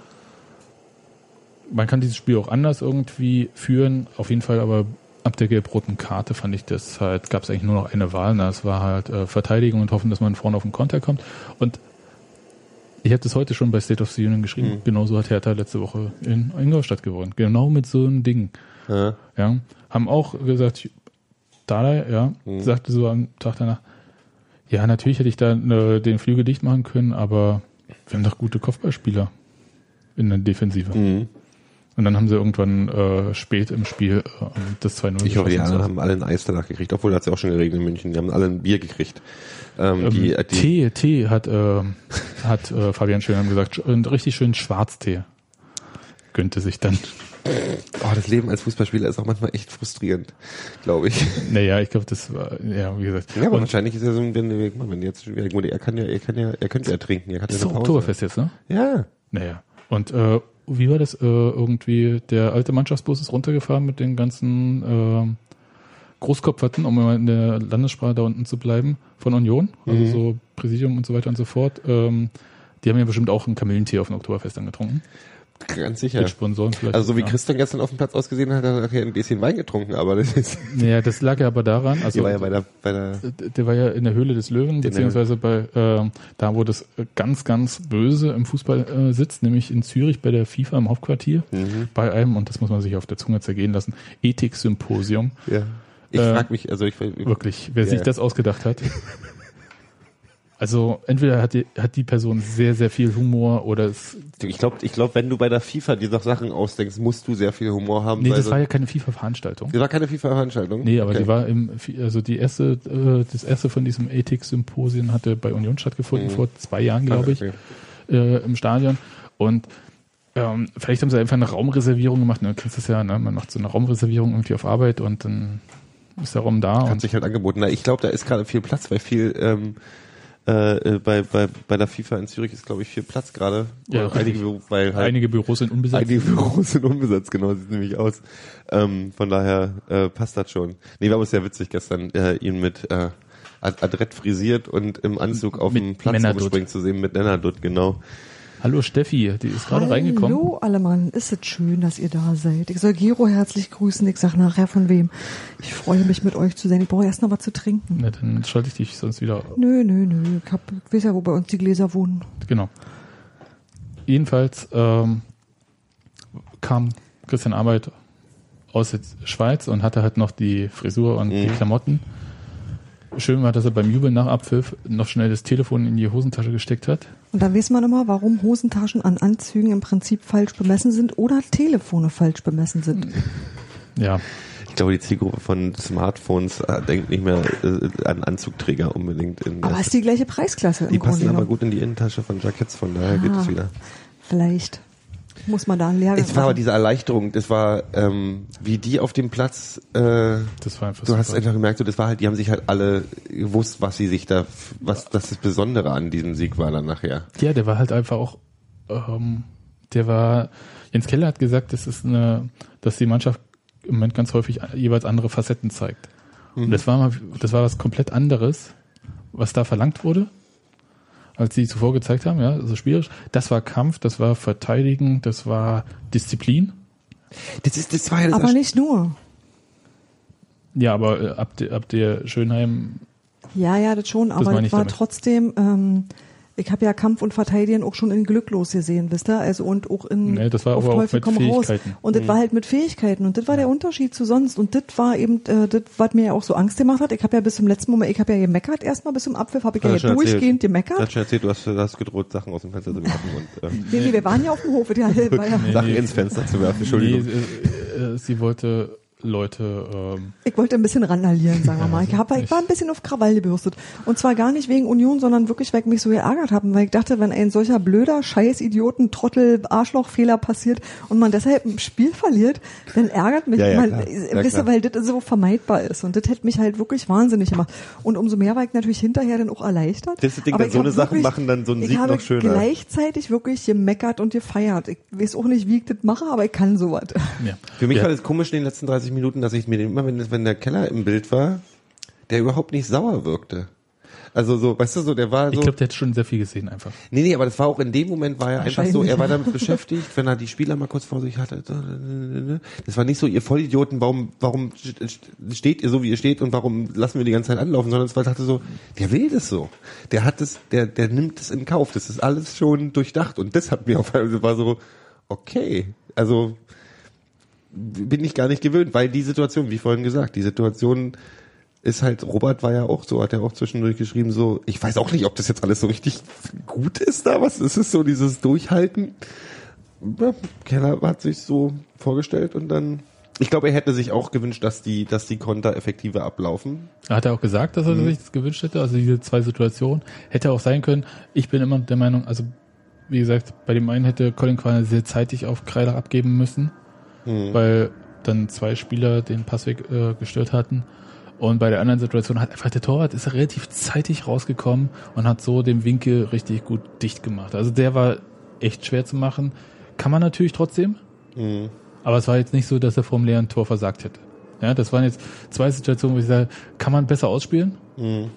man kann dieses Spiel auch anders irgendwie führen. Auf jeden Fall aber ab der gelb-roten Karte fand ich das halt, gab es eigentlich nur noch eine Wahl. Das war halt äh, Verteidigung und hoffen, dass man vorne auf den Konter kommt. Und ich habe das heute schon bei State of the Union geschrieben. Genauso hat Hertha letzte Woche in Ingolstadt gewonnen. Genau mit so einem Ding. ja, Ja, haben auch gesagt, Dada, ja, Mhm. sagte so am Tag danach, ja, natürlich hätte ich da äh, den Flügel dicht machen können, aber wir haben doch gute Kopfballspieler in der Defensive. Mhm. Und dann haben sie irgendwann äh, spät im Spiel äh, das 2-0 Ich hoffe, die anderen haben alle ein Eis danach gekriegt, obwohl da hat es ja auch schon geregnet in München. Die haben alle ein Bier gekriegt. Ähm, Ähm, die, die, Tee, Tee hat, äh, hat äh, Fabian Schönheim gesagt, einen richtig schönen Schwarztee gönnte sich dann. Oh, das Leben als Fußballspieler ist auch manchmal echt frustrierend, glaube ich. Naja, ich glaube, das war, ja, wie gesagt. Ja, aber Und wahrscheinlich ist er so, ein- wenn, wenn jetzt, er kann ja, er kann ja, er könnte ja trinken, er hat ja eine Pause. Oktoberfest jetzt, ne? Ja, Naja. Und äh, wie war das äh, irgendwie? Der alte Mannschaftsbus ist runtergefahren mit den ganzen äh, Großkopferten, um in der Landessprache da unten zu bleiben, von Union, also Mhm. so Präsidium und so weiter und so fort. Ähm, die haben ja bestimmt auch einen Kamillentee auf dem Oktoberfest angetrunken. ganz sicher. Mit Sponsoren vielleicht. Also so wie ja. Christian gestern auf dem Platz ausgesehen hat, hat er ein bisschen Wein getrunken, aber das ist, Naja, das lag ja aber daran, also die war ja bei der, bei der, der war ja in der Höhle des Löwen, der- beziehungsweise bei ähm, da, wo das äh, ganz, ganz böse im Fußball äh, sitzt, nämlich in Zürich bei der FIFA im Hauptquartier, Mhm. bei einem, und das muss man sich auf der Zunge zergehen lassen, Ethik-Symposium. ja. Ich Äh, frag mich, also ich, Wirklich, wer Ja, sich das ausgedacht hat. Also entweder hat die, hat die Person sehr, sehr viel Humor oder es. Ich glaube, ich glaub, wenn du bei der FIFA dir noch Sachen ausdenkst, musst du sehr viel Humor haben. Nee, das war ja keine FIFA-Veranstaltung. das war keine FIFA-Veranstaltung? Nee, aber Okay. die war im, also die erste, äh, das erste von diesem Ethik-Symposien hatte bei Union stattgefunden, vor zwei Jahren, glaube ich, Okay. äh, im Stadion. Und ähm, vielleicht haben sie einfach eine Raumreservierung gemacht. Ne, du kennst das ja, ne? man macht so eine Raumreservierung irgendwie auf Arbeit und dann ist der Raum da. Hat sich halt angeboten. Na, ich glaube, da ist gerade viel Platz, weil viel ähm, äh, äh, bei, bei, bei der FIFA in Zürich ist, glaube ich, viel Platz gerade. Ja, einige, weil halt einige Büros sind unbesetzt. einige Büros sind unbesetzt, genau, sieht nämlich aus. Ähm, von daher äh, passt das schon. Nee, war aber sehr witzig gestern, äh, ihn mit äh, ad- adrett frisiert und im Anzug auf dem Platz rumspringen zu sehen mit Nennerdutt, genau. Hallo Steffi, die ist gerade reingekommen. Hallo alle Mann, ist es schön, dass ihr da seid. Ich soll Gero herzlich grüßen. Ich sag nachher von wem. Ich freue mich mit euch zu sein. Ich brauche erst noch was zu trinken. Na, dann schalte ich dich sonst wieder. Nö, nö, nö. Ich, hab, ich weiß ja, wo bei uns die Gläser wohnen. Genau. Jedenfalls ähm, kam Christian Arbeit aus der Schweiz und hatte halt noch die Frisur und die Mhm. Klamotten. Schön war, dass er beim Jubeln nach Abpfiff noch schnell das Telefon in die Hosentasche gesteckt hat. Und dann weiß man immer, warum Hosentaschen an Anzügen im Prinzip falsch bemessen sind oder Telefone falsch bemessen sind. Ja, Ich glaube, die Zielgruppe von Smartphones äh, denkt nicht mehr äh, an Anzugträger unbedingt. In Aber ist die gleiche Preisklasse die im Grunde passen aber genommen. gut in die Innentasche von Jackets, von daher geht Ah. es wieder. Vielleicht muss man da einen Lehrgang Es war aber diese Erleichterung, das war, ähm, wie die auf dem Platz, äh, das war einfach du hast super. einfach gemerkt, so, das war halt, die haben sich halt alle gewusst, was sie sich da, was das, das Besondere an diesem Sieg war dann nachher. Ja, der war halt einfach auch, ähm, der war, Jens Keller hat gesagt, das ist eine, dass die Mannschaft im Moment ganz häufig jeweils andere Facetten zeigt. Und das war mal, das war was komplett anderes, was da verlangt wurde, als sie zuvor gezeigt haben, ja, also spielerisch. Das war Kampf, das war Verteidigen, das war Disziplin. Das ist, das war ja das Aber nicht nur. Ja, aber äh, ab, der ab der Schönheim, Ja, ja, das schon, aber meine das ich war damit. trotzdem, ähm, ich habe ja Kampf und Verteidigen auch schon in Glücklos gesehen, wisst ihr? Also und auch in Nee, das war auf aber auch Teufel mit komm raus. Und das war halt mit Fähigkeiten und das war der Unterschied zu sonst und das war eben äh, das, was mir ja auch so Angst gemacht hat. Ich habe ja bis zum letzten Moment, ich habe ja gemeckert erstmal bis zum Abpfiff, habe ich ja, Hat er schon durchgehend erzählt. Gemeckert. hast schon erzählt, du hast, du hast gedroht, Sachen aus dem Fenster zu werfen und äh, Nee, nee, wir waren ja auf dem Hof, ja, das war ja, Sachen nee. ins Fenster zu werfen, nee, Entschuldigung. äh, äh, sie wollte Leute, ähm, Ich wollte ein bisschen randalieren, sagen wir mal. Ich, hab, ich war ein bisschen auf Krawall gebürstet. Und zwar gar nicht wegen Union, sondern wirklich, weil ich mich so geärgert habe. Weil ich dachte, wenn ein solcher blöder, scheiß Idioten, Trottel, Arschlochfehler passiert und man deshalb ein Spiel verliert, dann ärgert mich, Ja, ja, man, klar. äh, Ja, wisst ihr, klar. weil das so vermeidbar ist. Und das hätte mich halt wirklich wahnsinnig gemacht. Und umso mehr war ich natürlich hinterher dann auch erleichtert. Das Ding, Aber so eine wirklich- machen dann so einen ich Sieg habe noch schöner. gleichzeitig wirklich gemeckert und gefeiert. Ich weiß auch nicht, wie ich das mache, aber ich kann sowas. ja. Für mich ja. war das komisch in den letzten 30 Minuten, dass ich mir den, immer, wenn, wenn der Keller im Bild war, der überhaupt nicht sauer wirkte. Also so, weißt du, so, der war so. Ich glaube, der hat schon sehr viel gesehen einfach. nee, nee, aber das war auch in dem Moment war er einfach so, er war damit beschäftigt, wenn er die Spieler mal kurz vor sich hatte. Das war nicht so, ihr Vollidioten, warum, warum steht ihr so, wie ihr steht und warum lassen wir die ganze Zeit anlaufen, sondern es war halt so, der will das so. Der hat es, der, der nimmt es in Kauf. Das ist alles schon durchdacht und das hat mir auf einmal, war so, okay, also, bin ich gar nicht gewöhnt, weil die Situation, wie vorhin gesagt, die Situation ist halt, Robert war ja auch so, hat er auch zwischendurch geschrieben, so, ich weiß auch nicht, ob das jetzt alles so richtig gut ist da, was ist es so, dieses Durchhalten? Ja, Keller hat sich so vorgestellt und dann, ich glaube, er hätte sich auch gewünscht, dass die, dass die Konter effektiver ablaufen. Er hat ja auch gesagt, dass er Mhm. sich das gewünscht hätte, also diese zwei Situationen. Hätte auch sein können. Ich bin immer der Meinung, also wie gesagt, bei dem einen hätte Colin Quaner sehr zeitig auf Kreiler abgeben müssen, Mhm. weil dann zwei Spieler den Passweg äh, gestört hatten. Und bei der anderen Situation hat einfach der Torwart ist relativ zeitig rausgekommen und hat so den Winkel richtig gut dicht gemacht. Also der war echt schwer zu machen. Kann man natürlich trotzdem, Mhm. aber es war jetzt nicht so, dass er vom leeren Tor versagt hätte. Ja, das waren jetzt zwei Situationen, wo ich sage, kann man besser ausspielen. Mhm.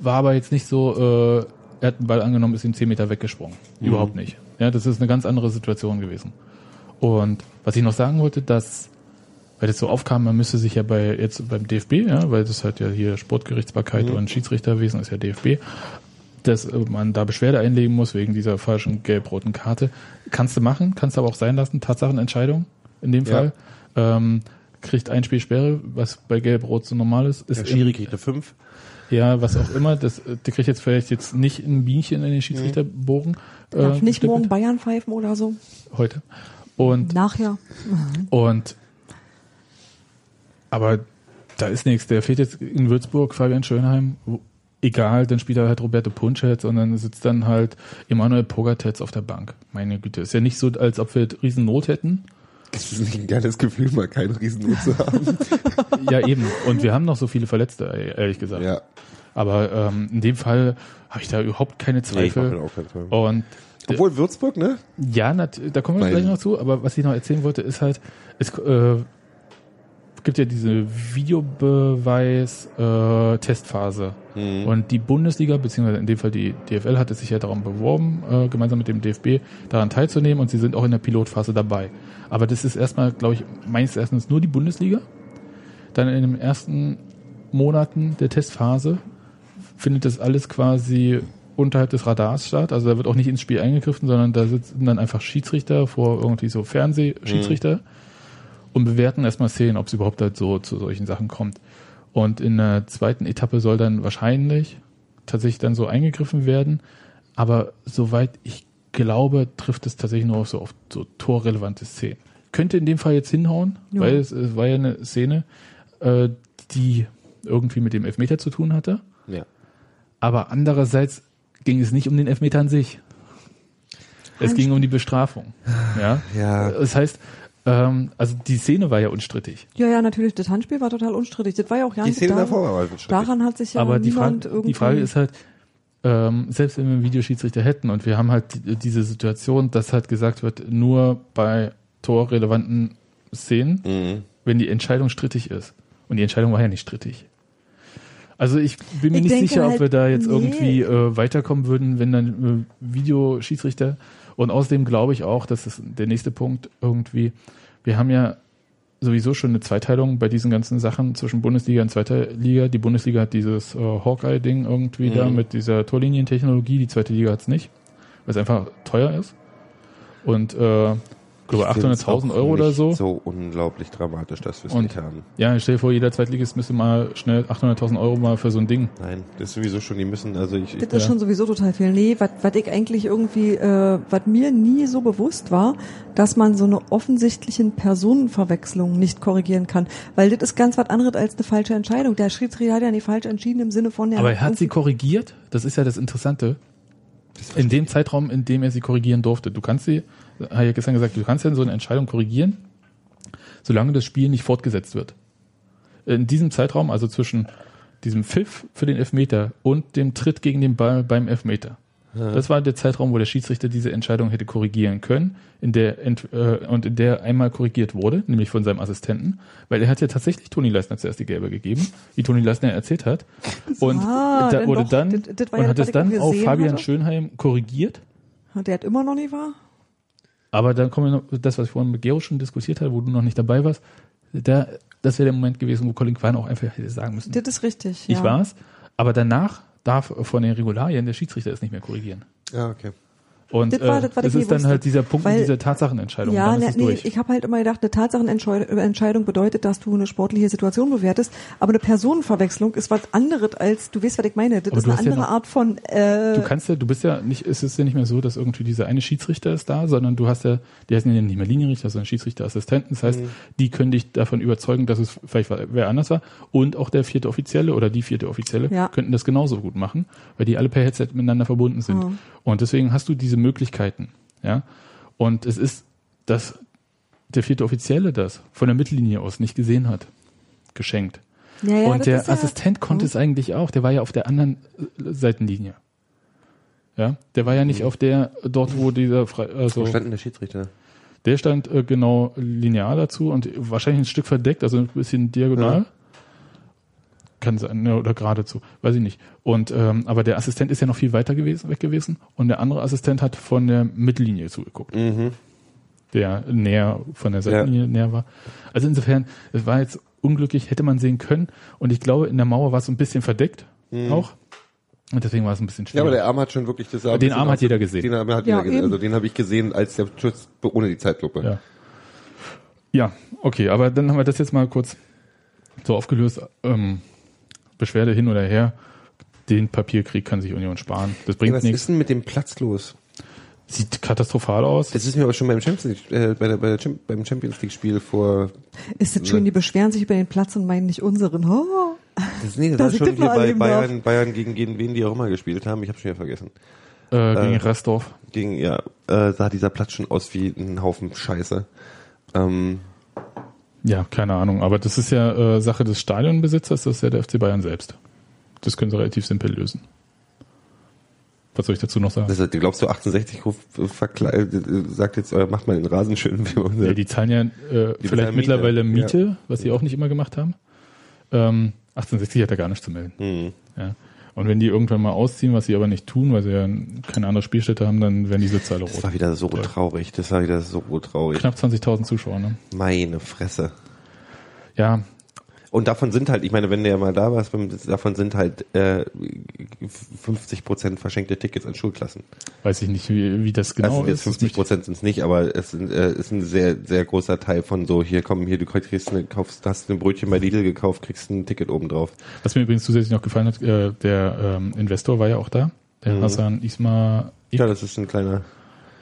War aber jetzt nicht so, äh, er hat den Ball angenommen, ist ihm 10 Meter weggesprungen. Überhaupt nicht. Ja, das ist eine ganz andere Situation gewesen. Und was ich noch sagen wollte, dass, weil das so aufkam, man müsste sich ja bei, jetzt beim DFB, ja, weil das halt ja hier Sportgerichtsbarkeit und Schiedsrichterwesen ist ja DFB, dass äh, man da Beschwerde einlegen muss wegen dieser falschen gelb-roten Karte. Kannst du machen, kannst du aber auch sein lassen, Tatsachenentscheidung in dem Ja. Fall. Ähm, kriegt ein Spiel Sperre, was bei Gelb-Rot so normal ist. ist Der Schiri kriegt eine 5. Ja, was auch immer. Das, äh, der kriegt jetzt vielleicht jetzt nicht ein Bienchen in den Schiedsrichterbogen. Äh, Darf nicht gestempelt. morgen Bayern pfeifen oder so. Heute. Und, Nachher. und, aber da ist nichts. Der fehlt jetzt in Würzburg, Fabian Schönheim. Wo- Egal, dann spielt er halt Roberto Punschetz und dann sitzt dann halt Emanuel Pogatetz auf der Bank. Meine Güte, ist ja nicht so, als ob wir riesen Not hätten. Es ist nicht ein geiles Gefühl, mal keinen Riesennot zu haben. Ja, eben. Und wir haben noch so viele Verletzte, ehrlich gesagt. ja. Aber ähm, in dem Fall habe ich da überhaupt keine Nee, ich Zweifel. auch keinen Zweifel. und Obwohl Würzburg, ne? Ja, nat da kommen wir Weil- gleich noch zu, aber was ich noch erzählen wollte, ist halt, es äh, gibt ja diese Videobeweis-Testphase. Mhm. Und die Bundesliga, beziehungsweise in dem Fall die DFL, hatte sich ja darum beworben, äh, gemeinsam mit dem DFB daran teilzunehmen und sie sind auch in der Pilotphase dabei. Aber das ist erstmal, glaube ich, meines Erachtens nur die Bundesliga. Dann in den ersten Monaten der Testphase findet das alles quasi unterhalb des Radars statt. Also da wird auch nicht ins Spiel eingegriffen, sondern da sitzen dann einfach Schiedsrichter vor irgendwie so Fernsehschiedsrichter und bewerten erstmal Szenen, ob es überhaupt halt so zu solchen Sachen kommt. Und in der zweiten Etappe soll dann wahrscheinlich tatsächlich dann so eingegriffen werden. Aber soweit ich glaube, trifft es tatsächlich nur auf so auf so torrelevante Szenen. Könnte in dem Fall jetzt hinhauen, Ja. weil es, es war ja eine Szene, äh, die irgendwie mit dem Elfmeter zu tun hatte. Ja. Aber andererseits ging es nicht um den Elfmeter an sich. Es ging um die Bestrafung. Ja. Ja. Das heißt, ähm, also die Szene war ja unstrittig. Ja, ja, natürlich. Das Handspiel war total unstrittig. Das war ja auch gar Die nicht Szene daran, davor war halt schrecklich. daran hat sich ja Aber die niemand Frage, irgendwie. die Frage ist halt, ähm, selbst wenn wir einen Videoschiedsrichter hätten und wir haben halt die, diese Situation, dass halt gesagt wird, nur bei torrelevanten Szenen, Mhm. wenn die Entscheidung strittig ist. Und die Entscheidung war ja nicht strittig. Also ich bin mir Ich nicht sicher, ob halt, wir da jetzt nee. irgendwie äh, weiterkommen würden, wenn dann äh, Videoschiedsrichter. Und außerdem glaube ich auch, dass es der nächste Punkt irgendwie, wir haben ja sowieso schon eine Zweiteilung bei diesen ganzen Sachen zwischen Bundesliga und zweiter Liga. Die Bundesliga hat dieses äh, Hawkeye-Ding irgendwie da Mhm. mit dieser Torlinientechnologie, die zweite Liga hat's nicht, weil es einfach teuer ist. Und äh, glaube Ich find's 800.000 auch Euro oder so. so unglaublich dramatisch, dass wir es nicht haben. Ja, stell dir vor, jeder Zweitligist müsste mal schnell 800.000 Euro mal für so ein Ding. Nein, das ist sowieso schon, die müssen, also ich, ich Das ist Ja. schon sowieso total viel. Nee, was ich eigentlich irgendwie, äh, was mir nie so bewusst war, dass man so eine offensichtlichen Personenverwechslung nicht korrigieren kann. Weil das ist ganz was anderes als eine falsche Entscheidung. Der Schiedsrichter hat ja nicht falsch entschieden im Sinne von, der Aber er hat sie korrigiert. Das ist ja das Interessante. In dem Zeitraum, in dem er sie korrigieren durfte. Du kannst sie, habe ich ja gestern gesagt, du kannst ja so eine Entscheidung korrigieren, solange das Spiel nicht fortgesetzt wird. In diesem Zeitraum, also zwischen diesem Pfiff für den Elfmeter und dem Tritt gegen den Ball beim Elfmeter. Das war der Zeitraum, wo der Schiedsrichter diese Entscheidung hätte korrigieren können, in der ent, äh, und in der einmal korrigiert wurde, nämlich von seinem Assistenten, weil er hat ja tatsächlich Toni Leisner zuerst die gelbe gegeben, wie Toni Leisner erzählt hat, und Ah, da wurde doch. dann Das- das und ja hat es dann auch auf Fabian hatte. Schönheim korrigiert, Der hat immer noch nicht wahr? Aber dann kommen wir noch, das, was ich vorhin mit Gero schon diskutiert habe, wo du noch nicht dabei warst, da, das wäre der Moment gewesen, wo Colin Quine auch einfach hätte sagen müssen, Das ist richtig. ich ja. war's, aber danach darf von den Regularien der Schiedsrichter es nicht mehr korrigieren. ja, okay. Und Das war äh, das, was das ist dann wusste. halt dieser Punkt Weil- dieser Tatsachenentscheidung. Ja, dann ist ne, es nee, ich habe halt immer gedacht, eine Tatsachenentscheidung bedeutet, dass du eine sportliche Situation bewertest, aber eine Personenverwechslung ist was anderes als, du weißt, was ich meine, das Aber ist eine hast ja andere noch- Art von, äh, Du kannst ja, du bist ja nicht, es ist ja nicht mehr so, dass irgendwie dieser eine Schiedsrichter ist da, sondern du hast ja, die heißen ja nicht mehr Linienrichter, sondern Schiedsrichterassistenten. Das heißt, die können dich davon überzeugen, dass es vielleicht wer anders war. Und auch der vierte Offizielle oder die vierte Offizielle Ja. könnten das genauso gut machen, weil die alle per Headset miteinander verbunden sind. Mhm. Und deswegen hast du diese Möglichkeiten, ja. Und es ist, dass der vierte Offizielle das von der Mittellinie aus nicht gesehen hat. Geschenkt. ja, ja, und der ist ja, Assistent konnte Mhm. es eigentlich auch. Der war ja auf der anderen äh, Seitenlinie. Ja, der war ja nicht auf der dort, wo dieser Fre also Wo stand denn der Schiedsrichter? der stand äh, genau linear dazu und wahrscheinlich ein Stück verdeckt, also ein bisschen diagonal. Ja. Kann sein, ne, oder geradezu, weiß ich nicht. Und ähm, aber der Assistent ist ja noch viel weiter gewesen, weg gewesen und der andere Assistent hat von der Mittellinie zugeguckt Mhm. der näher von der Seitenlinie näher war. Also insofern, es war jetzt unglücklich, hätte man sehen können. Und ich glaube, in der Mauer war es so ein bisschen verdeckt auch. Und deswegen war es ein bisschen Ja, schwierig. aber der Arm hat schon wirklich das ein Den Arm hat jeder gesehen. Den Arm hat Ja, jeder gesehen. Also den habe ich gesehen als der Schuss ohne die Zeitlupe. ja. Ja, okay, aber dann haben wir das jetzt mal kurz so aufgelöst. Ähm, Beschwerde hin oder her. Den Papierkrieg kann sich Union sparen. Das bringt was nichts. ist denn mit dem Platz los? Sieht katastrophal aus. Das ist mir aber schon beim Champions League, äh, bei der, bei der, beim Champions League Spiel vor, Ist das schön, die beschweren sich über den Platz und meinen nicht unseren. Oh. das, nee, das Dass war schon hier bei Bayern, Bayern gegen, gegen wen die auch immer gespielt haben. Ich habe schon wieder vergessen. Äh, gegen äh, Restorf. Gegen, ja, äh, sah dieser Platz schon aus wie ein Haufen Scheiße. Ähm, Ja, keine Ahnung. Aber das ist ja äh, Sache des Stadionbesitzers, das ist ja der FC Bayern selbst. Das können sie relativ simpel lösen. Was soll ich dazu noch sagen? das, glaubst du, 68 Ruf, äh, äh, sagt jetzt, äh, macht mal den Rasen schön. Ja, die zahlen ja äh, Die vielleicht bezahlen mittlerweile Miete, Miete, was sie auch nicht immer gemacht haben. Ähm, 1860 hat er gar nichts zu melden. Hm. Ja. Und wenn die irgendwann mal ausziehen, was sie aber nicht tun, weil sie ja keine andere Spielstätte haben, dann werden diese Zahlen Das rot. war wieder so traurig. Das war wieder so traurig. Knapp 20.000 Zuschauer, ne? Meine Fresse. Ja, Und davon sind halt, ich meine, wenn du ja mal da warst, davon sind halt äh, 50 Prozent verschenkte Tickets an Schulklassen. weiß ich nicht, wie, wie das genau also jetzt ist. 50 Prozent sind es nicht, aber es sind, äh, ist ein sehr, sehr großer Teil von so, hier komm, hier, du kriegst eine, kaufst, hast ein Brötchen bei Lidl gekauft, kriegst ein Ticket oben drauf. Was mir übrigens zusätzlich noch gefallen hat, äh, der ähm, Investor war ja auch da, der Mhm. Hassan Isma. Ja, das ist ein kleiner.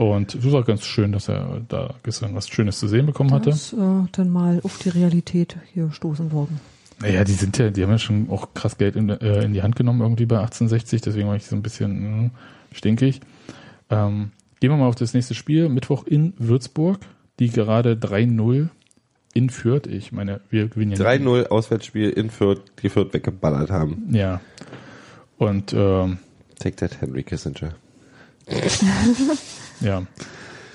Und es war ganz schön, dass er da gestern was Schönes zu sehen bekommen hatte. Das äh, dann mal auf die Realität hier stoßen worden. Naja, die sind ja, die haben ja schon auch krass Geld in, äh, in die Hand genommen irgendwie bei 1860, deswegen war ich so ein bisschen mh, stinkig. Ähm, gehen wir mal auf das nächste Spiel. Mittwoch in Würzburg, die gerade 3-0 in Fürth. Ich meine, wir gewinnen ja nicht. 3-0 Auswärtsspiel in Fürth, die Fürth weggeballert haben. Ja. Und ähm, Take that, Henry Kissinger. ja,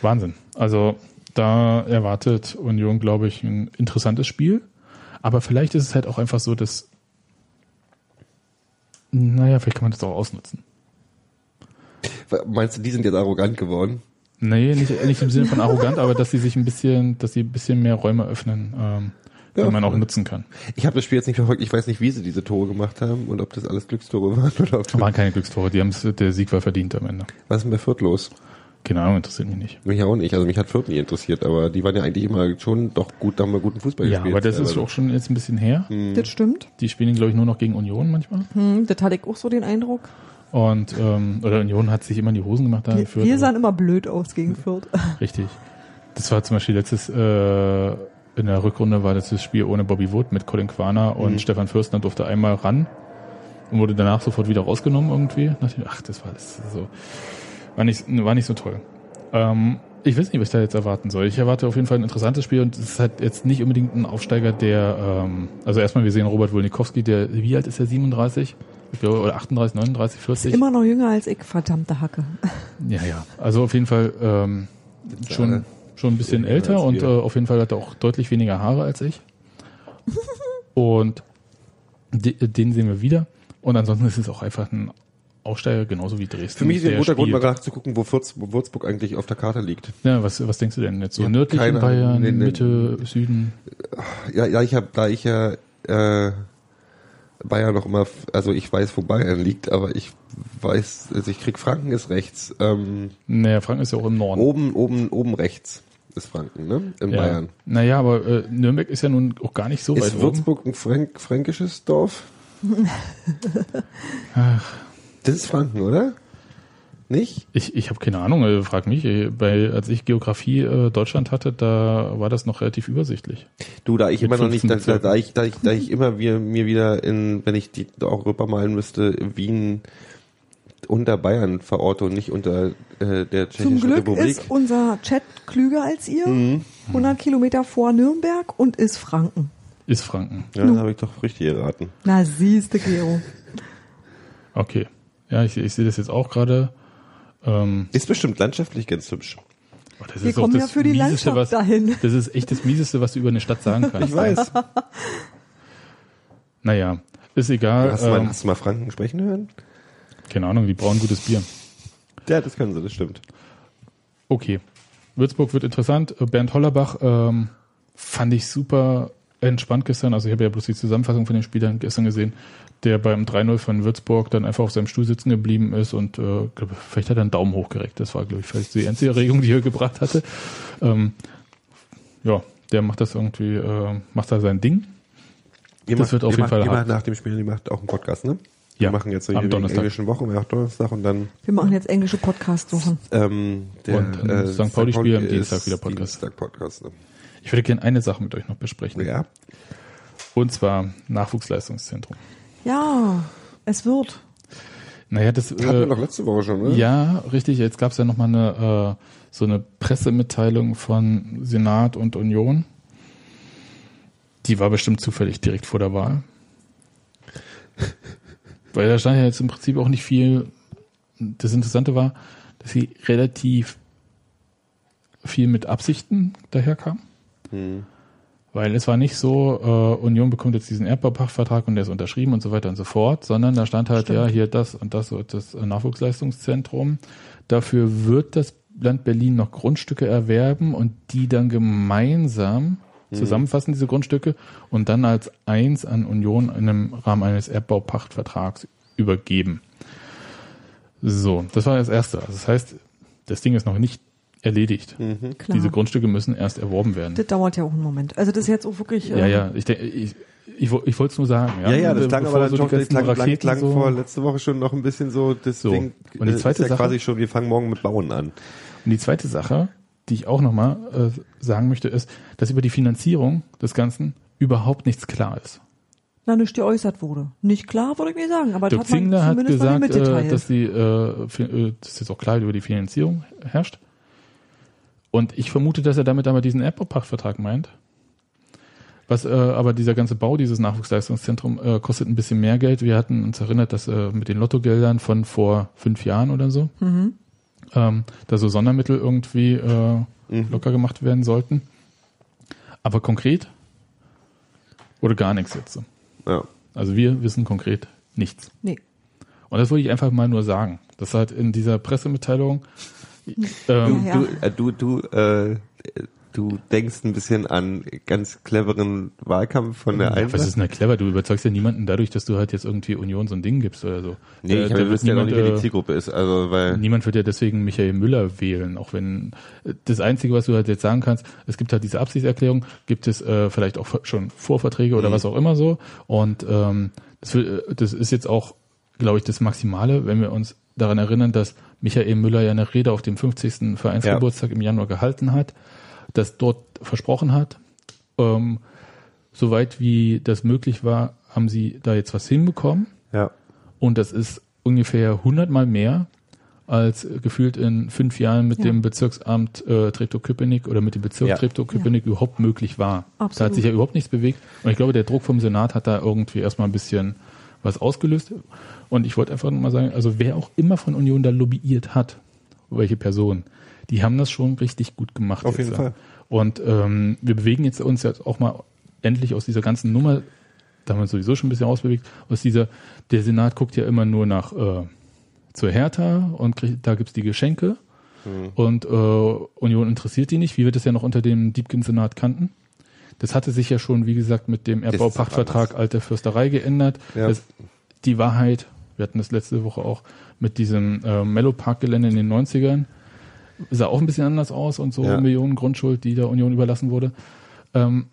Wahnsinn. Also da erwartet Union, glaube ich, ein interessantes Spiel. Aber vielleicht ist es halt auch einfach so, dass, naja, vielleicht kann man das auch ausnutzen. Meinst du, die sind jetzt arrogant geworden? Nee, nicht, nicht im Sinne von arrogant, aber dass sie sich ein bisschen, dass sie ein bisschen mehr Räume öffnen, ähm, Ja. die man auch nutzen kann. Ich habe das Spiel jetzt nicht verfolgt. Ich weiß nicht, wie sie diese Tore gemacht haben und ob das alles Glückstore waren oder ob Waren keine Glückstore, die haben's, der Sieg war verdient am Ende. Was ist denn bei Fürth los? Keine Ahnung, interessiert mich nicht. Mich auch nicht. Also mich hat Fürth nie interessiert, aber die waren ja eigentlich immer schon doch gut, da haben wir guten Fußball Ja, gespielt. aber das ist auch schon jetzt ein bisschen her. Das stimmt. Die spielen, glaube ich, nur noch gegen Union manchmal. Hm, das hatte ich auch so den Eindruck. Und ähm, oder Union hat sich immer in die Hosen gemacht da in Wir, Fürth, wir sahen immer blöd aus gegen Fürth. Richtig. Das war zum Beispiel letztes äh, in der Rückrunde war das das Spiel ohne Bobby Wood mit Colin Quaner und Mhm. Stefan Fürstner durfte einmal ran und wurde danach sofort wieder rausgenommen irgendwie. Nachdem, ach, das war das so war nicht war nicht so toll. Ähm, ich weiß nicht, was ich da jetzt erwarten soll. Ich erwarte auf jeden Fall ein interessantes Spiel und es ist halt jetzt nicht unbedingt ein Aufsteiger, der ähm, also erstmal wir sehen Robert Wolnikowski, der wie alt ist er 37? Ich glaube, oder 38, 39, 40. Immer noch jünger als ich, verdammte Hacke. Ja, ja. Also auf jeden Fall ähm, schon, schon ein bisschen älter und äh, auf jeden Fall hat er auch deutlich weniger Haare als ich. und de, den sehen wir wieder. Und ansonsten ist es auch einfach ein Aufsteiger, genauso wie Dresden. Für mich ist ein der guter Grund, mal nachzugucken, wo, Fürth, wo Würzburg eigentlich auf der Karte liegt. Ja, was, was denkst du denn jetzt? So Ja, nördlich in keine Bayern, Ahnung. Nee, nee. Mitte, Süden? Ja, ja ich habe, da ich ja äh, Bayern noch immer, also ich weiß, wo Bayern liegt, aber ich weiß, also ich krieg Franken ist rechts. Ähm, Naja, Franken ist ja auch im Norden. oben, oben, oben rechts ist Franken, ne? In ja. Bayern. Naja, aber äh, Nürnberg ist ja nun auch gar nicht so weit Ist oben. Würzburg ein Fränk fränkisches Dorf? Das ist Franken, oder? Nicht? Ich, ich habe keine Ahnung, äh, frag mich. äh, Bei, als ich Geografie äh, Deutschland hatte, da war das noch relativ übersichtlich. Du, da ich Mit immer noch nicht, 15 da, da, ich, da ich, da ich immer wir, mir wieder in, wenn ich die Europa malen müsste, Wien unter Bayern verorte und nicht unter äh, der Zum Tschechischen Glück Republik. ist unser Chat klüger als ihr. 100 Kilometer vor Nürnberg und ist Franken. Ist Franken. ja, da habe ich doch richtig geraten. Na siehste, Gero. Okay. Ja, ich, ich sehe das jetzt auch gerade. Ähm, Ist bestimmt landschaftlich ganz hübsch. oh, das Wir ist kommen das ja für die Mieseste, Landschaft was, dahin. Das ist echt das Mieseste, was du über eine Stadt sagen kannst. Ich weiß. Naja, ist egal. Hast, du mal, Ähm, hast du mal Franken sprechen hören? keine Ahnung, die brauen gutes Bier. Ja, das können sie, das stimmt. Okay. Würzburg wird interessant. Bernd Hollerbach ähm, fand ich super entspannt gestern. Also ich habe ja bloß die Zusammenfassung von den Spielern gestern gesehen, der beim 3-0 von Würzburg dann einfach auf seinem Stuhl sitzen geblieben ist und äh, glaub, vielleicht hat er einen Daumen hochgereckt. Das war, glaube ich, vielleicht die einzige Erregung, die er gebracht hatte. Ähm, ja, der macht das irgendwie, äh, macht da sein Ding. Ihr Das macht, wird auf jeden macht, Fall Ihr hart. macht nach dem Spiel, ihr macht auch einen Podcast, ne? Ja, Wir machen jetzt so am Donnerstag. englischen Wochen, wir machen Donnerstag und dann Wir machen jetzt englische Podcast-Wochen. ähm, der Und ein St. Pauli-Spiel am Dienstag wieder Podcast. Dienstag Podcast, ne? Ich würde gerne eine Sache mit euch noch besprechen. Ja. Und zwar Nachwuchsleistungszentrum. Ja, es wird. Naja, das Hatten wir äh, doch letzte Woche schon, ne? ja richtig. Jetzt gab es ja noch mal eine äh, so eine Pressemitteilung von Senat und Union. Die war bestimmt zufällig direkt vor der Wahl. Weil da stand ja jetzt im Prinzip auch nicht viel. Das Interessante war, dass sie relativ viel mit Absichten daherkam. Weil es war nicht so, äh, Union bekommt jetzt diesen Erdbaupachtvertrag und der ist unterschrieben und so weiter und so fort, sondern da stand halt, Stimmt. ja, hier das und das und das Nachwuchsleistungszentrum. Dafür wird das Land Berlin noch Grundstücke erwerben und die dann gemeinsam zusammenfassen, diese Grundstücke, und dann als eins an Union in einem Rahmen eines Erdbaupachtvertrags übergeben. So, das war das Erste. Also das heißt, das Ding ist noch nicht erledigt. Klar. Diese Grundstücke müssen erst erworben werden. Das dauert ja auch einen Moment. Also das ist jetzt auch wirklich. Ja, ja, ich, denke, ich, ich, ich wollte es nur sagen. Ja, Ja, ja, das klang aber so dann die schon, das klang, klang, klang so- vor letzte Woche schon noch ein bisschen so, das So. Ding Und die äh, zweite ist ja Sache- quasi schon, wir fangen morgen mit Bauen an. Und die zweite Sache, die ich auch nochmal äh, sagen möchte, ist, dass über die Finanzierung des Ganzen überhaupt nichts klar ist. Na, nicht geäußert wurde. Nicht klar, würde ich mir sagen, aber das Dirk hat man Zingler hat zumindest mal gesagt, äh, dass die, äh, äh, dass jetzt auch Klarheit über die Finanzierung herrscht. Und ich vermute, dass er damit aber diesen Erdbaupachtvertrag meint. Was äh, aber dieser ganze Bau dieses Nachwuchsleistungszentrum äh, kostet ein bisschen mehr Geld. Wir hatten uns erinnert, dass äh, mit den Lottogeldern von vor fünf Jahren oder so, Mhm. ähm, da so Sondermittel irgendwie äh, locker gemacht werden sollten. Aber konkret wurde gar nichts jetzt. Ja. Also wir wissen konkret nichts. nee. Und das wollte ich einfach mal nur sagen. Das halt in dieser Pressemitteilung. Ähm, Ja, ja. Du, äh, du, du, äh, du denkst ein bisschen an ganz cleveren Wahlkampf von der ja, einen was ist denn da clever? Du überzeugst ja niemanden dadurch, dass du halt jetzt irgendwie Union so ein Ding gibst oder so. Nee, Äh, ich habe wird wüsste ja noch nicht, wer die äh, Zielgruppe ist. Also, weil, Niemand wird ja deswegen Michael Müller wählen, auch wenn äh, das Einzige, was du halt jetzt sagen kannst, es gibt halt diese Absichtserklärung, gibt es äh, vielleicht auch schon Vorverträge Mhm. oder was auch immer so. Und ähm, das, will, das ist jetzt auch, glaube ich, das Maximale, wenn wir uns daran erinnern, dass Michael Müller ja eine Rede auf dem 50. Vereinsgeburtstag im Januar gehalten hat, das dort versprochen hat. Ähm, soweit wie das möglich war, haben sie da jetzt was hinbekommen. ja. Und das ist ungefähr hundertmal mehr als gefühlt in fünf Jahren mit Ja. dem Bezirksamt äh, Treptow-Köpenick oder mit dem Bezirk Ja. Treptow-Köpenick überhaupt möglich war. Da Absolut. hat sich ja überhaupt nichts bewegt. Und ich glaube, der Druck vom Senat hat da irgendwie erstmal ein bisschen was ausgelöst. Und ich wollte einfach mal sagen, also wer auch immer von Union da lobbyiert hat, welche Person, die haben das schon richtig gut gemacht. Auf jetzt, jeden ja. Fall. Und ähm, wir bewegen jetzt uns jetzt auch mal endlich aus dieser ganzen Nummer, da haben wir uns sowieso schon ein bisschen rausbewegt, aus dieser, der Senat guckt ja immer nur nach äh, zur Hertha und kriegt, da gibt's die Geschenke Mhm. und äh, Union interessiert die nicht, wie wir das ja noch unter dem Diebken-Senat kannten. Das hatte sich ja schon, wie gesagt, mit dem ist Erdbaupachtvertrag anders. Alte Fürsterei geändert. Ja. Das, die Wahrheit, wir hatten das letzte Woche auch mit diesem äh, Mellow-Park-Gelände in den 90ern, sah auch ein bisschen anders aus und so Ja. Millionen Grundschuld, die der Union überlassen wurde. Ähm,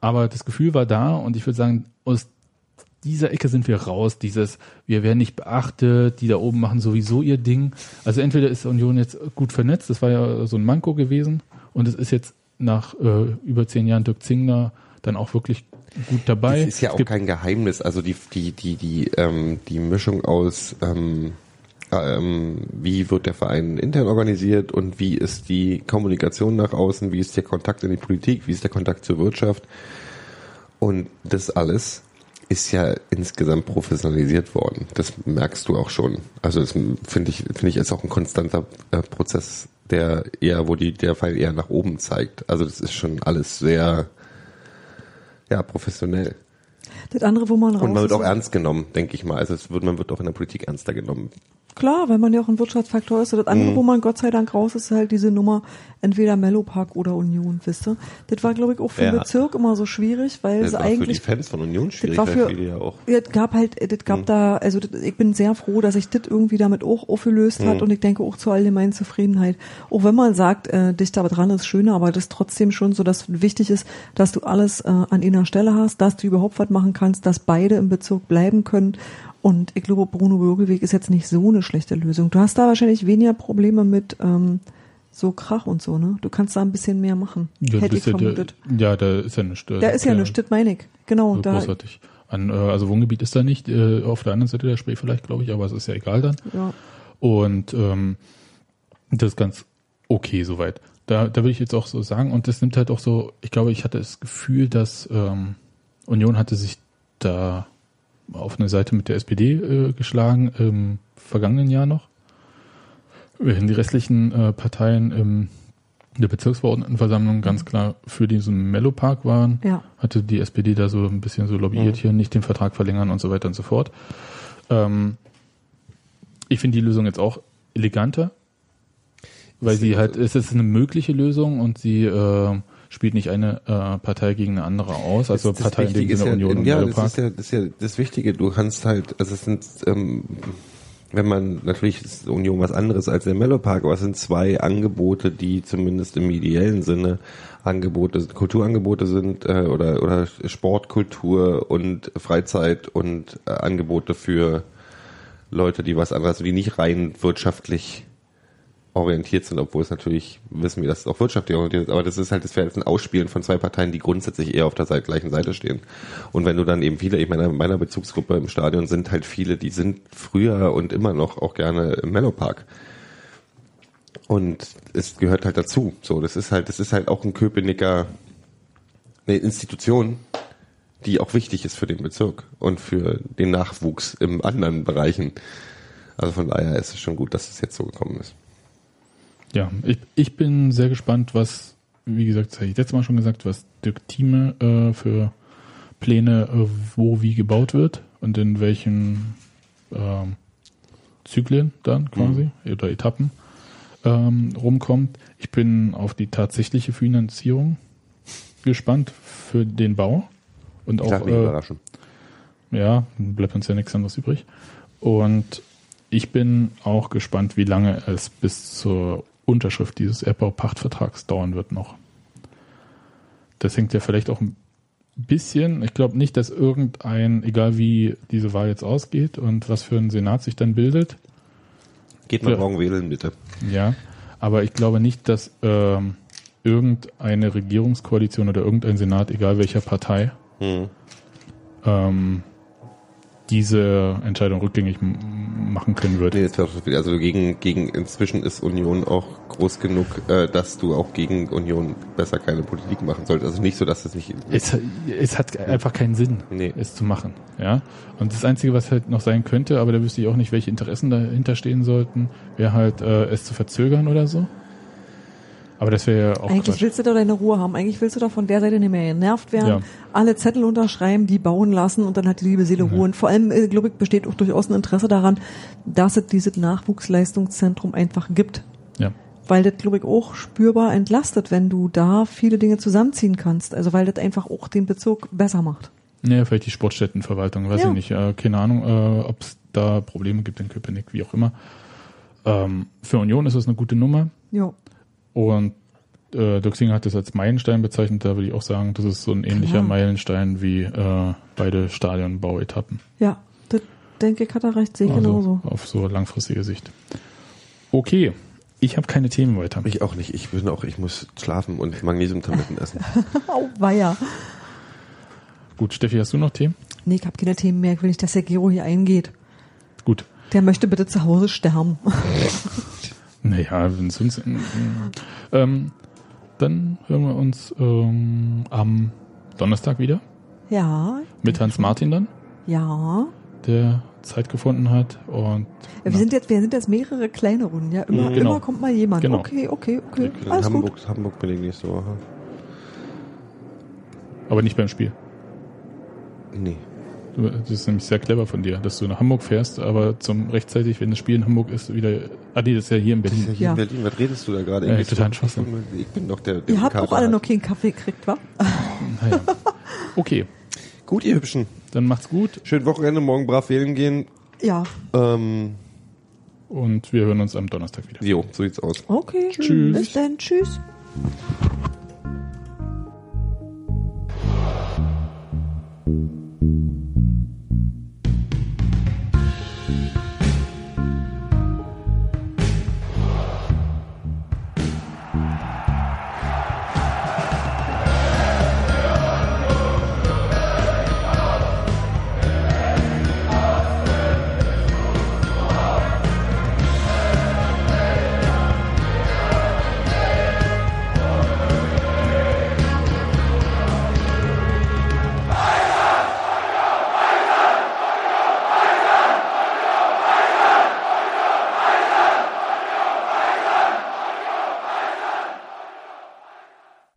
aber das Gefühl war da und ich würde sagen, aus dieser Ecke sind wir raus. Dieses, wir werden nicht beachtet, die da oben machen sowieso ihr Ding. Also entweder ist Union jetzt gut vernetzt, das war ja so ein Manko gewesen und es ist jetzt nach äh, über zehn Jahren Dirk Zingler dann auch wirklich gut dabei. Das ist ja Es auch kein Geheimnis. Also die, die, die, die, ähm, die Mischung aus, ähm, ähm, wie wird der Verein intern organisiert und wie ist die Kommunikation nach außen, wie ist der Kontakt in die Politik, wie ist der Kontakt zur Wirtschaft und das alles ist ja insgesamt professionalisiert worden. Das merkst du auch schon. Also das finde ich, finde ich ist auch ein konstanter äh, Prozess, der eher, wo die, der Fall eher nach oben zeigt. Also das ist schon alles sehr, ja, professionell. Das andere, wo man raus Und man wird auch ernst genommen, denke ich mal. Also es wird, man wird auch in der Politik ernster genommen, Klar, weil man ja auch ein Wirtschaftsfaktor ist. Und das andere, wo man Gott sei Dank raus ist, ist halt diese Nummer entweder Mellopark oder Union, wisst ihr? Das war, glaube ich, auch für den Ja. Bezirk immer so schwierig, weil Das sie war für die eigentlich Fans von Union schwierig, das war weil für, viele ja auch. Das gab halt, das gab da, also das, ich bin sehr froh, dass sich das irgendwie damit auch aufgelöst hat und ich denke auch zur allgemeinen Zufriedenheit. Auch wenn man sagt, äh, dichter dran ist schöner, aber das ist trotzdem schon so, dass wichtig ist, dass du alles äh, an einer Stelle hast, dass du überhaupt was machen kannst, dass beide im Bezirk bleiben können. Und ich glaube, Bruno Bürgelweg ist jetzt nicht so eine schlechte Lösung. Du hast da wahrscheinlich weniger Probleme mit ähm, so Krach und so, ne? Du kannst da ein bisschen mehr machen. Ja, Hätte ich ist ja, der, vermutet. ja, da ist ja nichts. Da ist ja nichts, das meine ich. Genau, so da, großartig. An, äh, also Wohngebiet ist da nicht, äh, auf der anderen Seite der Spree vielleicht, glaube ich, aber es ist ja egal dann. ja. Und ähm, das ist ganz okay soweit. Da, da will ich jetzt auch so sagen, und das nimmt halt auch so, ich glaube, ich hatte das Gefühl, dass ähm, Union hatte sich da auf eine Seite mit der SPD äh, geschlagen im vergangenen Jahr noch. Während die restlichen äh, Parteien im der Bezirksverordnetenversammlung ganz klar für diesen Mellopark waren, Ja. hatte die SPD da so ein bisschen so lobbyiert, hier nicht den Vertrag verlängern und so weiter und so fort. Ähm, ich finde die Lösung jetzt auch eleganter, weil sie halt, es ist eine mögliche Lösung und sie äh, spielt nicht eine äh, Partei gegen eine andere aus, also Das Partei in dem Wichtige Sinne ja, Union und ja, das Mellopark. ist ja, das ist ja das Wichtige. Du kannst halt, also es sind, ähm, wenn man, natürlich ist Union was anderes als der Mellopark, aber es sind zwei Angebote, die zumindest im ideellen Sinne Angebote, Kulturangebote sind, äh, oder, oder Sportkultur und Freizeit und äh, Angebote für Leute, die was anderes, die nicht rein wirtschaftlich orientiert sind, obwohl es natürlich wissen wir, dass es auch wirtschaftlich orientiert ist, aber das ist halt, das jetzt ein Ausspielen von zwei Parteien, die grundsätzlich eher auf der gleichen Seite stehen. Und wenn du dann eben viele, ich meine, in meiner Bezugsgruppe im Stadion sind halt viele, die sind früher und immer noch auch gerne im Mellowpark. Und es gehört halt dazu. So, das ist halt, das ist halt auch ein Köpenicker, eine Institution, die auch wichtig ist für den Bezirk und für den Nachwuchs in anderen Bereichen. Also von daher ist es schon gut, dass es jetzt so gekommen ist. Ja, ich, ich bin sehr gespannt, was, wie gesagt, das habe ich letztes Mal schon gesagt, was Dirk Thieme äh, für Pläne, äh, wo wie gebaut wird und in welchen ähm, Zyklen dann quasi oder Etappen ähm, rumkommt. Ich bin auf die tatsächliche Finanzierung gespannt für den Bau und Ich auch äh, ja, bleibt uns ja nichts anderes übrig. Und ich bin auch gespannt, wie lange es bis zur Unterschrift dieses Abbau-Pachtvertrags dauern wird noch. Das hängt ja vielleicht auch ein bisschen, ich glaube nicht, dass irgendein, egal wie diese Wahl jetzt ausgeht und was für ein Senat sich dann bildet, Geht mal morgen wählen, bitte. ja, aber ich glaube nicht, dass ähm, irgendeine Regierungskoalition oder irgendein Senat, egal welcher Partei, Hm. ähm, diese Entscheidung rückgängig machen können wird. Nee, das wäre. Also gegen, gegen, inzwischen ist Union auch groß genug, äh, dass du auch gegen Union besser keine Politik machen solltest. Also nicht so, dass es nicht, Es, es hat einfach keinen Sinn, Nee. es zu machen. Ja. Und das Einzige, was halt noch sein könnte, aber da wüsste ich auch nicht, welche Interessen dahinter stehen sollten, wäre halt, äh, es zu verzögern oder so. Aber das wäre ja auch Eigentlich Quatsch. willst du doch deine Ruhe haben. Eigentlich willst du doch von der Seite nicht mehr genervt werden. Ja. Alle Zettel unterschreiben, die bauen lassen und dann hat die liebe Seele Ruhe. Und vor allem, äh, glaube ich, besteht auch durchaus ein Interesse daran, dass es dieses Nachwuchsleistungszentrum einfach gibt. Ja. Weil das, glaube ich, auch spürbar entlastet, wenn du da viele Dinge zusammenziehen kannst. Also weil das einfach auch den Bezirk besser macht. Ja, vielleicht die Sportstättenverwaltung, weiß Ja. ich nicht. Äh, keine Ahnung, äh, ob es da Probleme gibt in Köpenick, wie auch immer. Ähm, für Union ist es eine gute Nummer. Ja. Und äh, Dirk Singer hat das als Meilenstein bezeichnet. Da würde ich auch sagen, das ist so ein ähnlicher Klar. Meilenstein wie äh, beide Stadionbauetappen. Ja, das denke ich, hat er recht, sehe ich Also genauso. auf so langfristige Sicht. Okay, ich habe keine Themen weiter. ich auch nicht. Ich bin auch, ich muss schlafen und Magnesiumtabletten essen. Au, weia. Gut, Steffi, hast du noch Themen? Nee, ich habe keine Themen mehr. Ich will nicht, dass der Gero hier eingeht. Gut. Der möchte bitte zu Hause sterben. Naja, wenn es uns. Ähm, dann hören wir uns ähm, am Donnerstag wieder ja, mit Hans Martin dann, ja. der Zeit gefunden hat. Und Ja, wir sind jetzt, wir sind jetzt mehrere kleine Runden, ja. Immer, Genau. immer kommt mal jemand. Genau. Okay, okay, okay. In Alles Hamburg, gut. Hamburg bin ich nächste Woche. aber nicht beim Spiel. Nee. Das ist nämlich sehr clever von dir, dass du nach Hamburg fährst, aber zum rechtzeitig, wenn das Spiel in Hamburg ist, wieder. Ah nee, das ist ja hier in Berlin. Das ist ja hier ja. in Berlin. Was redest du da gerade? Ja, total Schwachsinn. Ich bin doch der. der Ihr habt doch alle noch keinen Kaffee gekriegt, wa? Naja. Okay. gut, ihr Hübschen. Dann macht's gut. Schön Wochenende, morgen brav wählen gehen. Ja. Ähm. Und wir hören uns am Donnerstag wieder. Jo, so sieht's aus. Okay. Tschüss. Bis dann. Tschüss.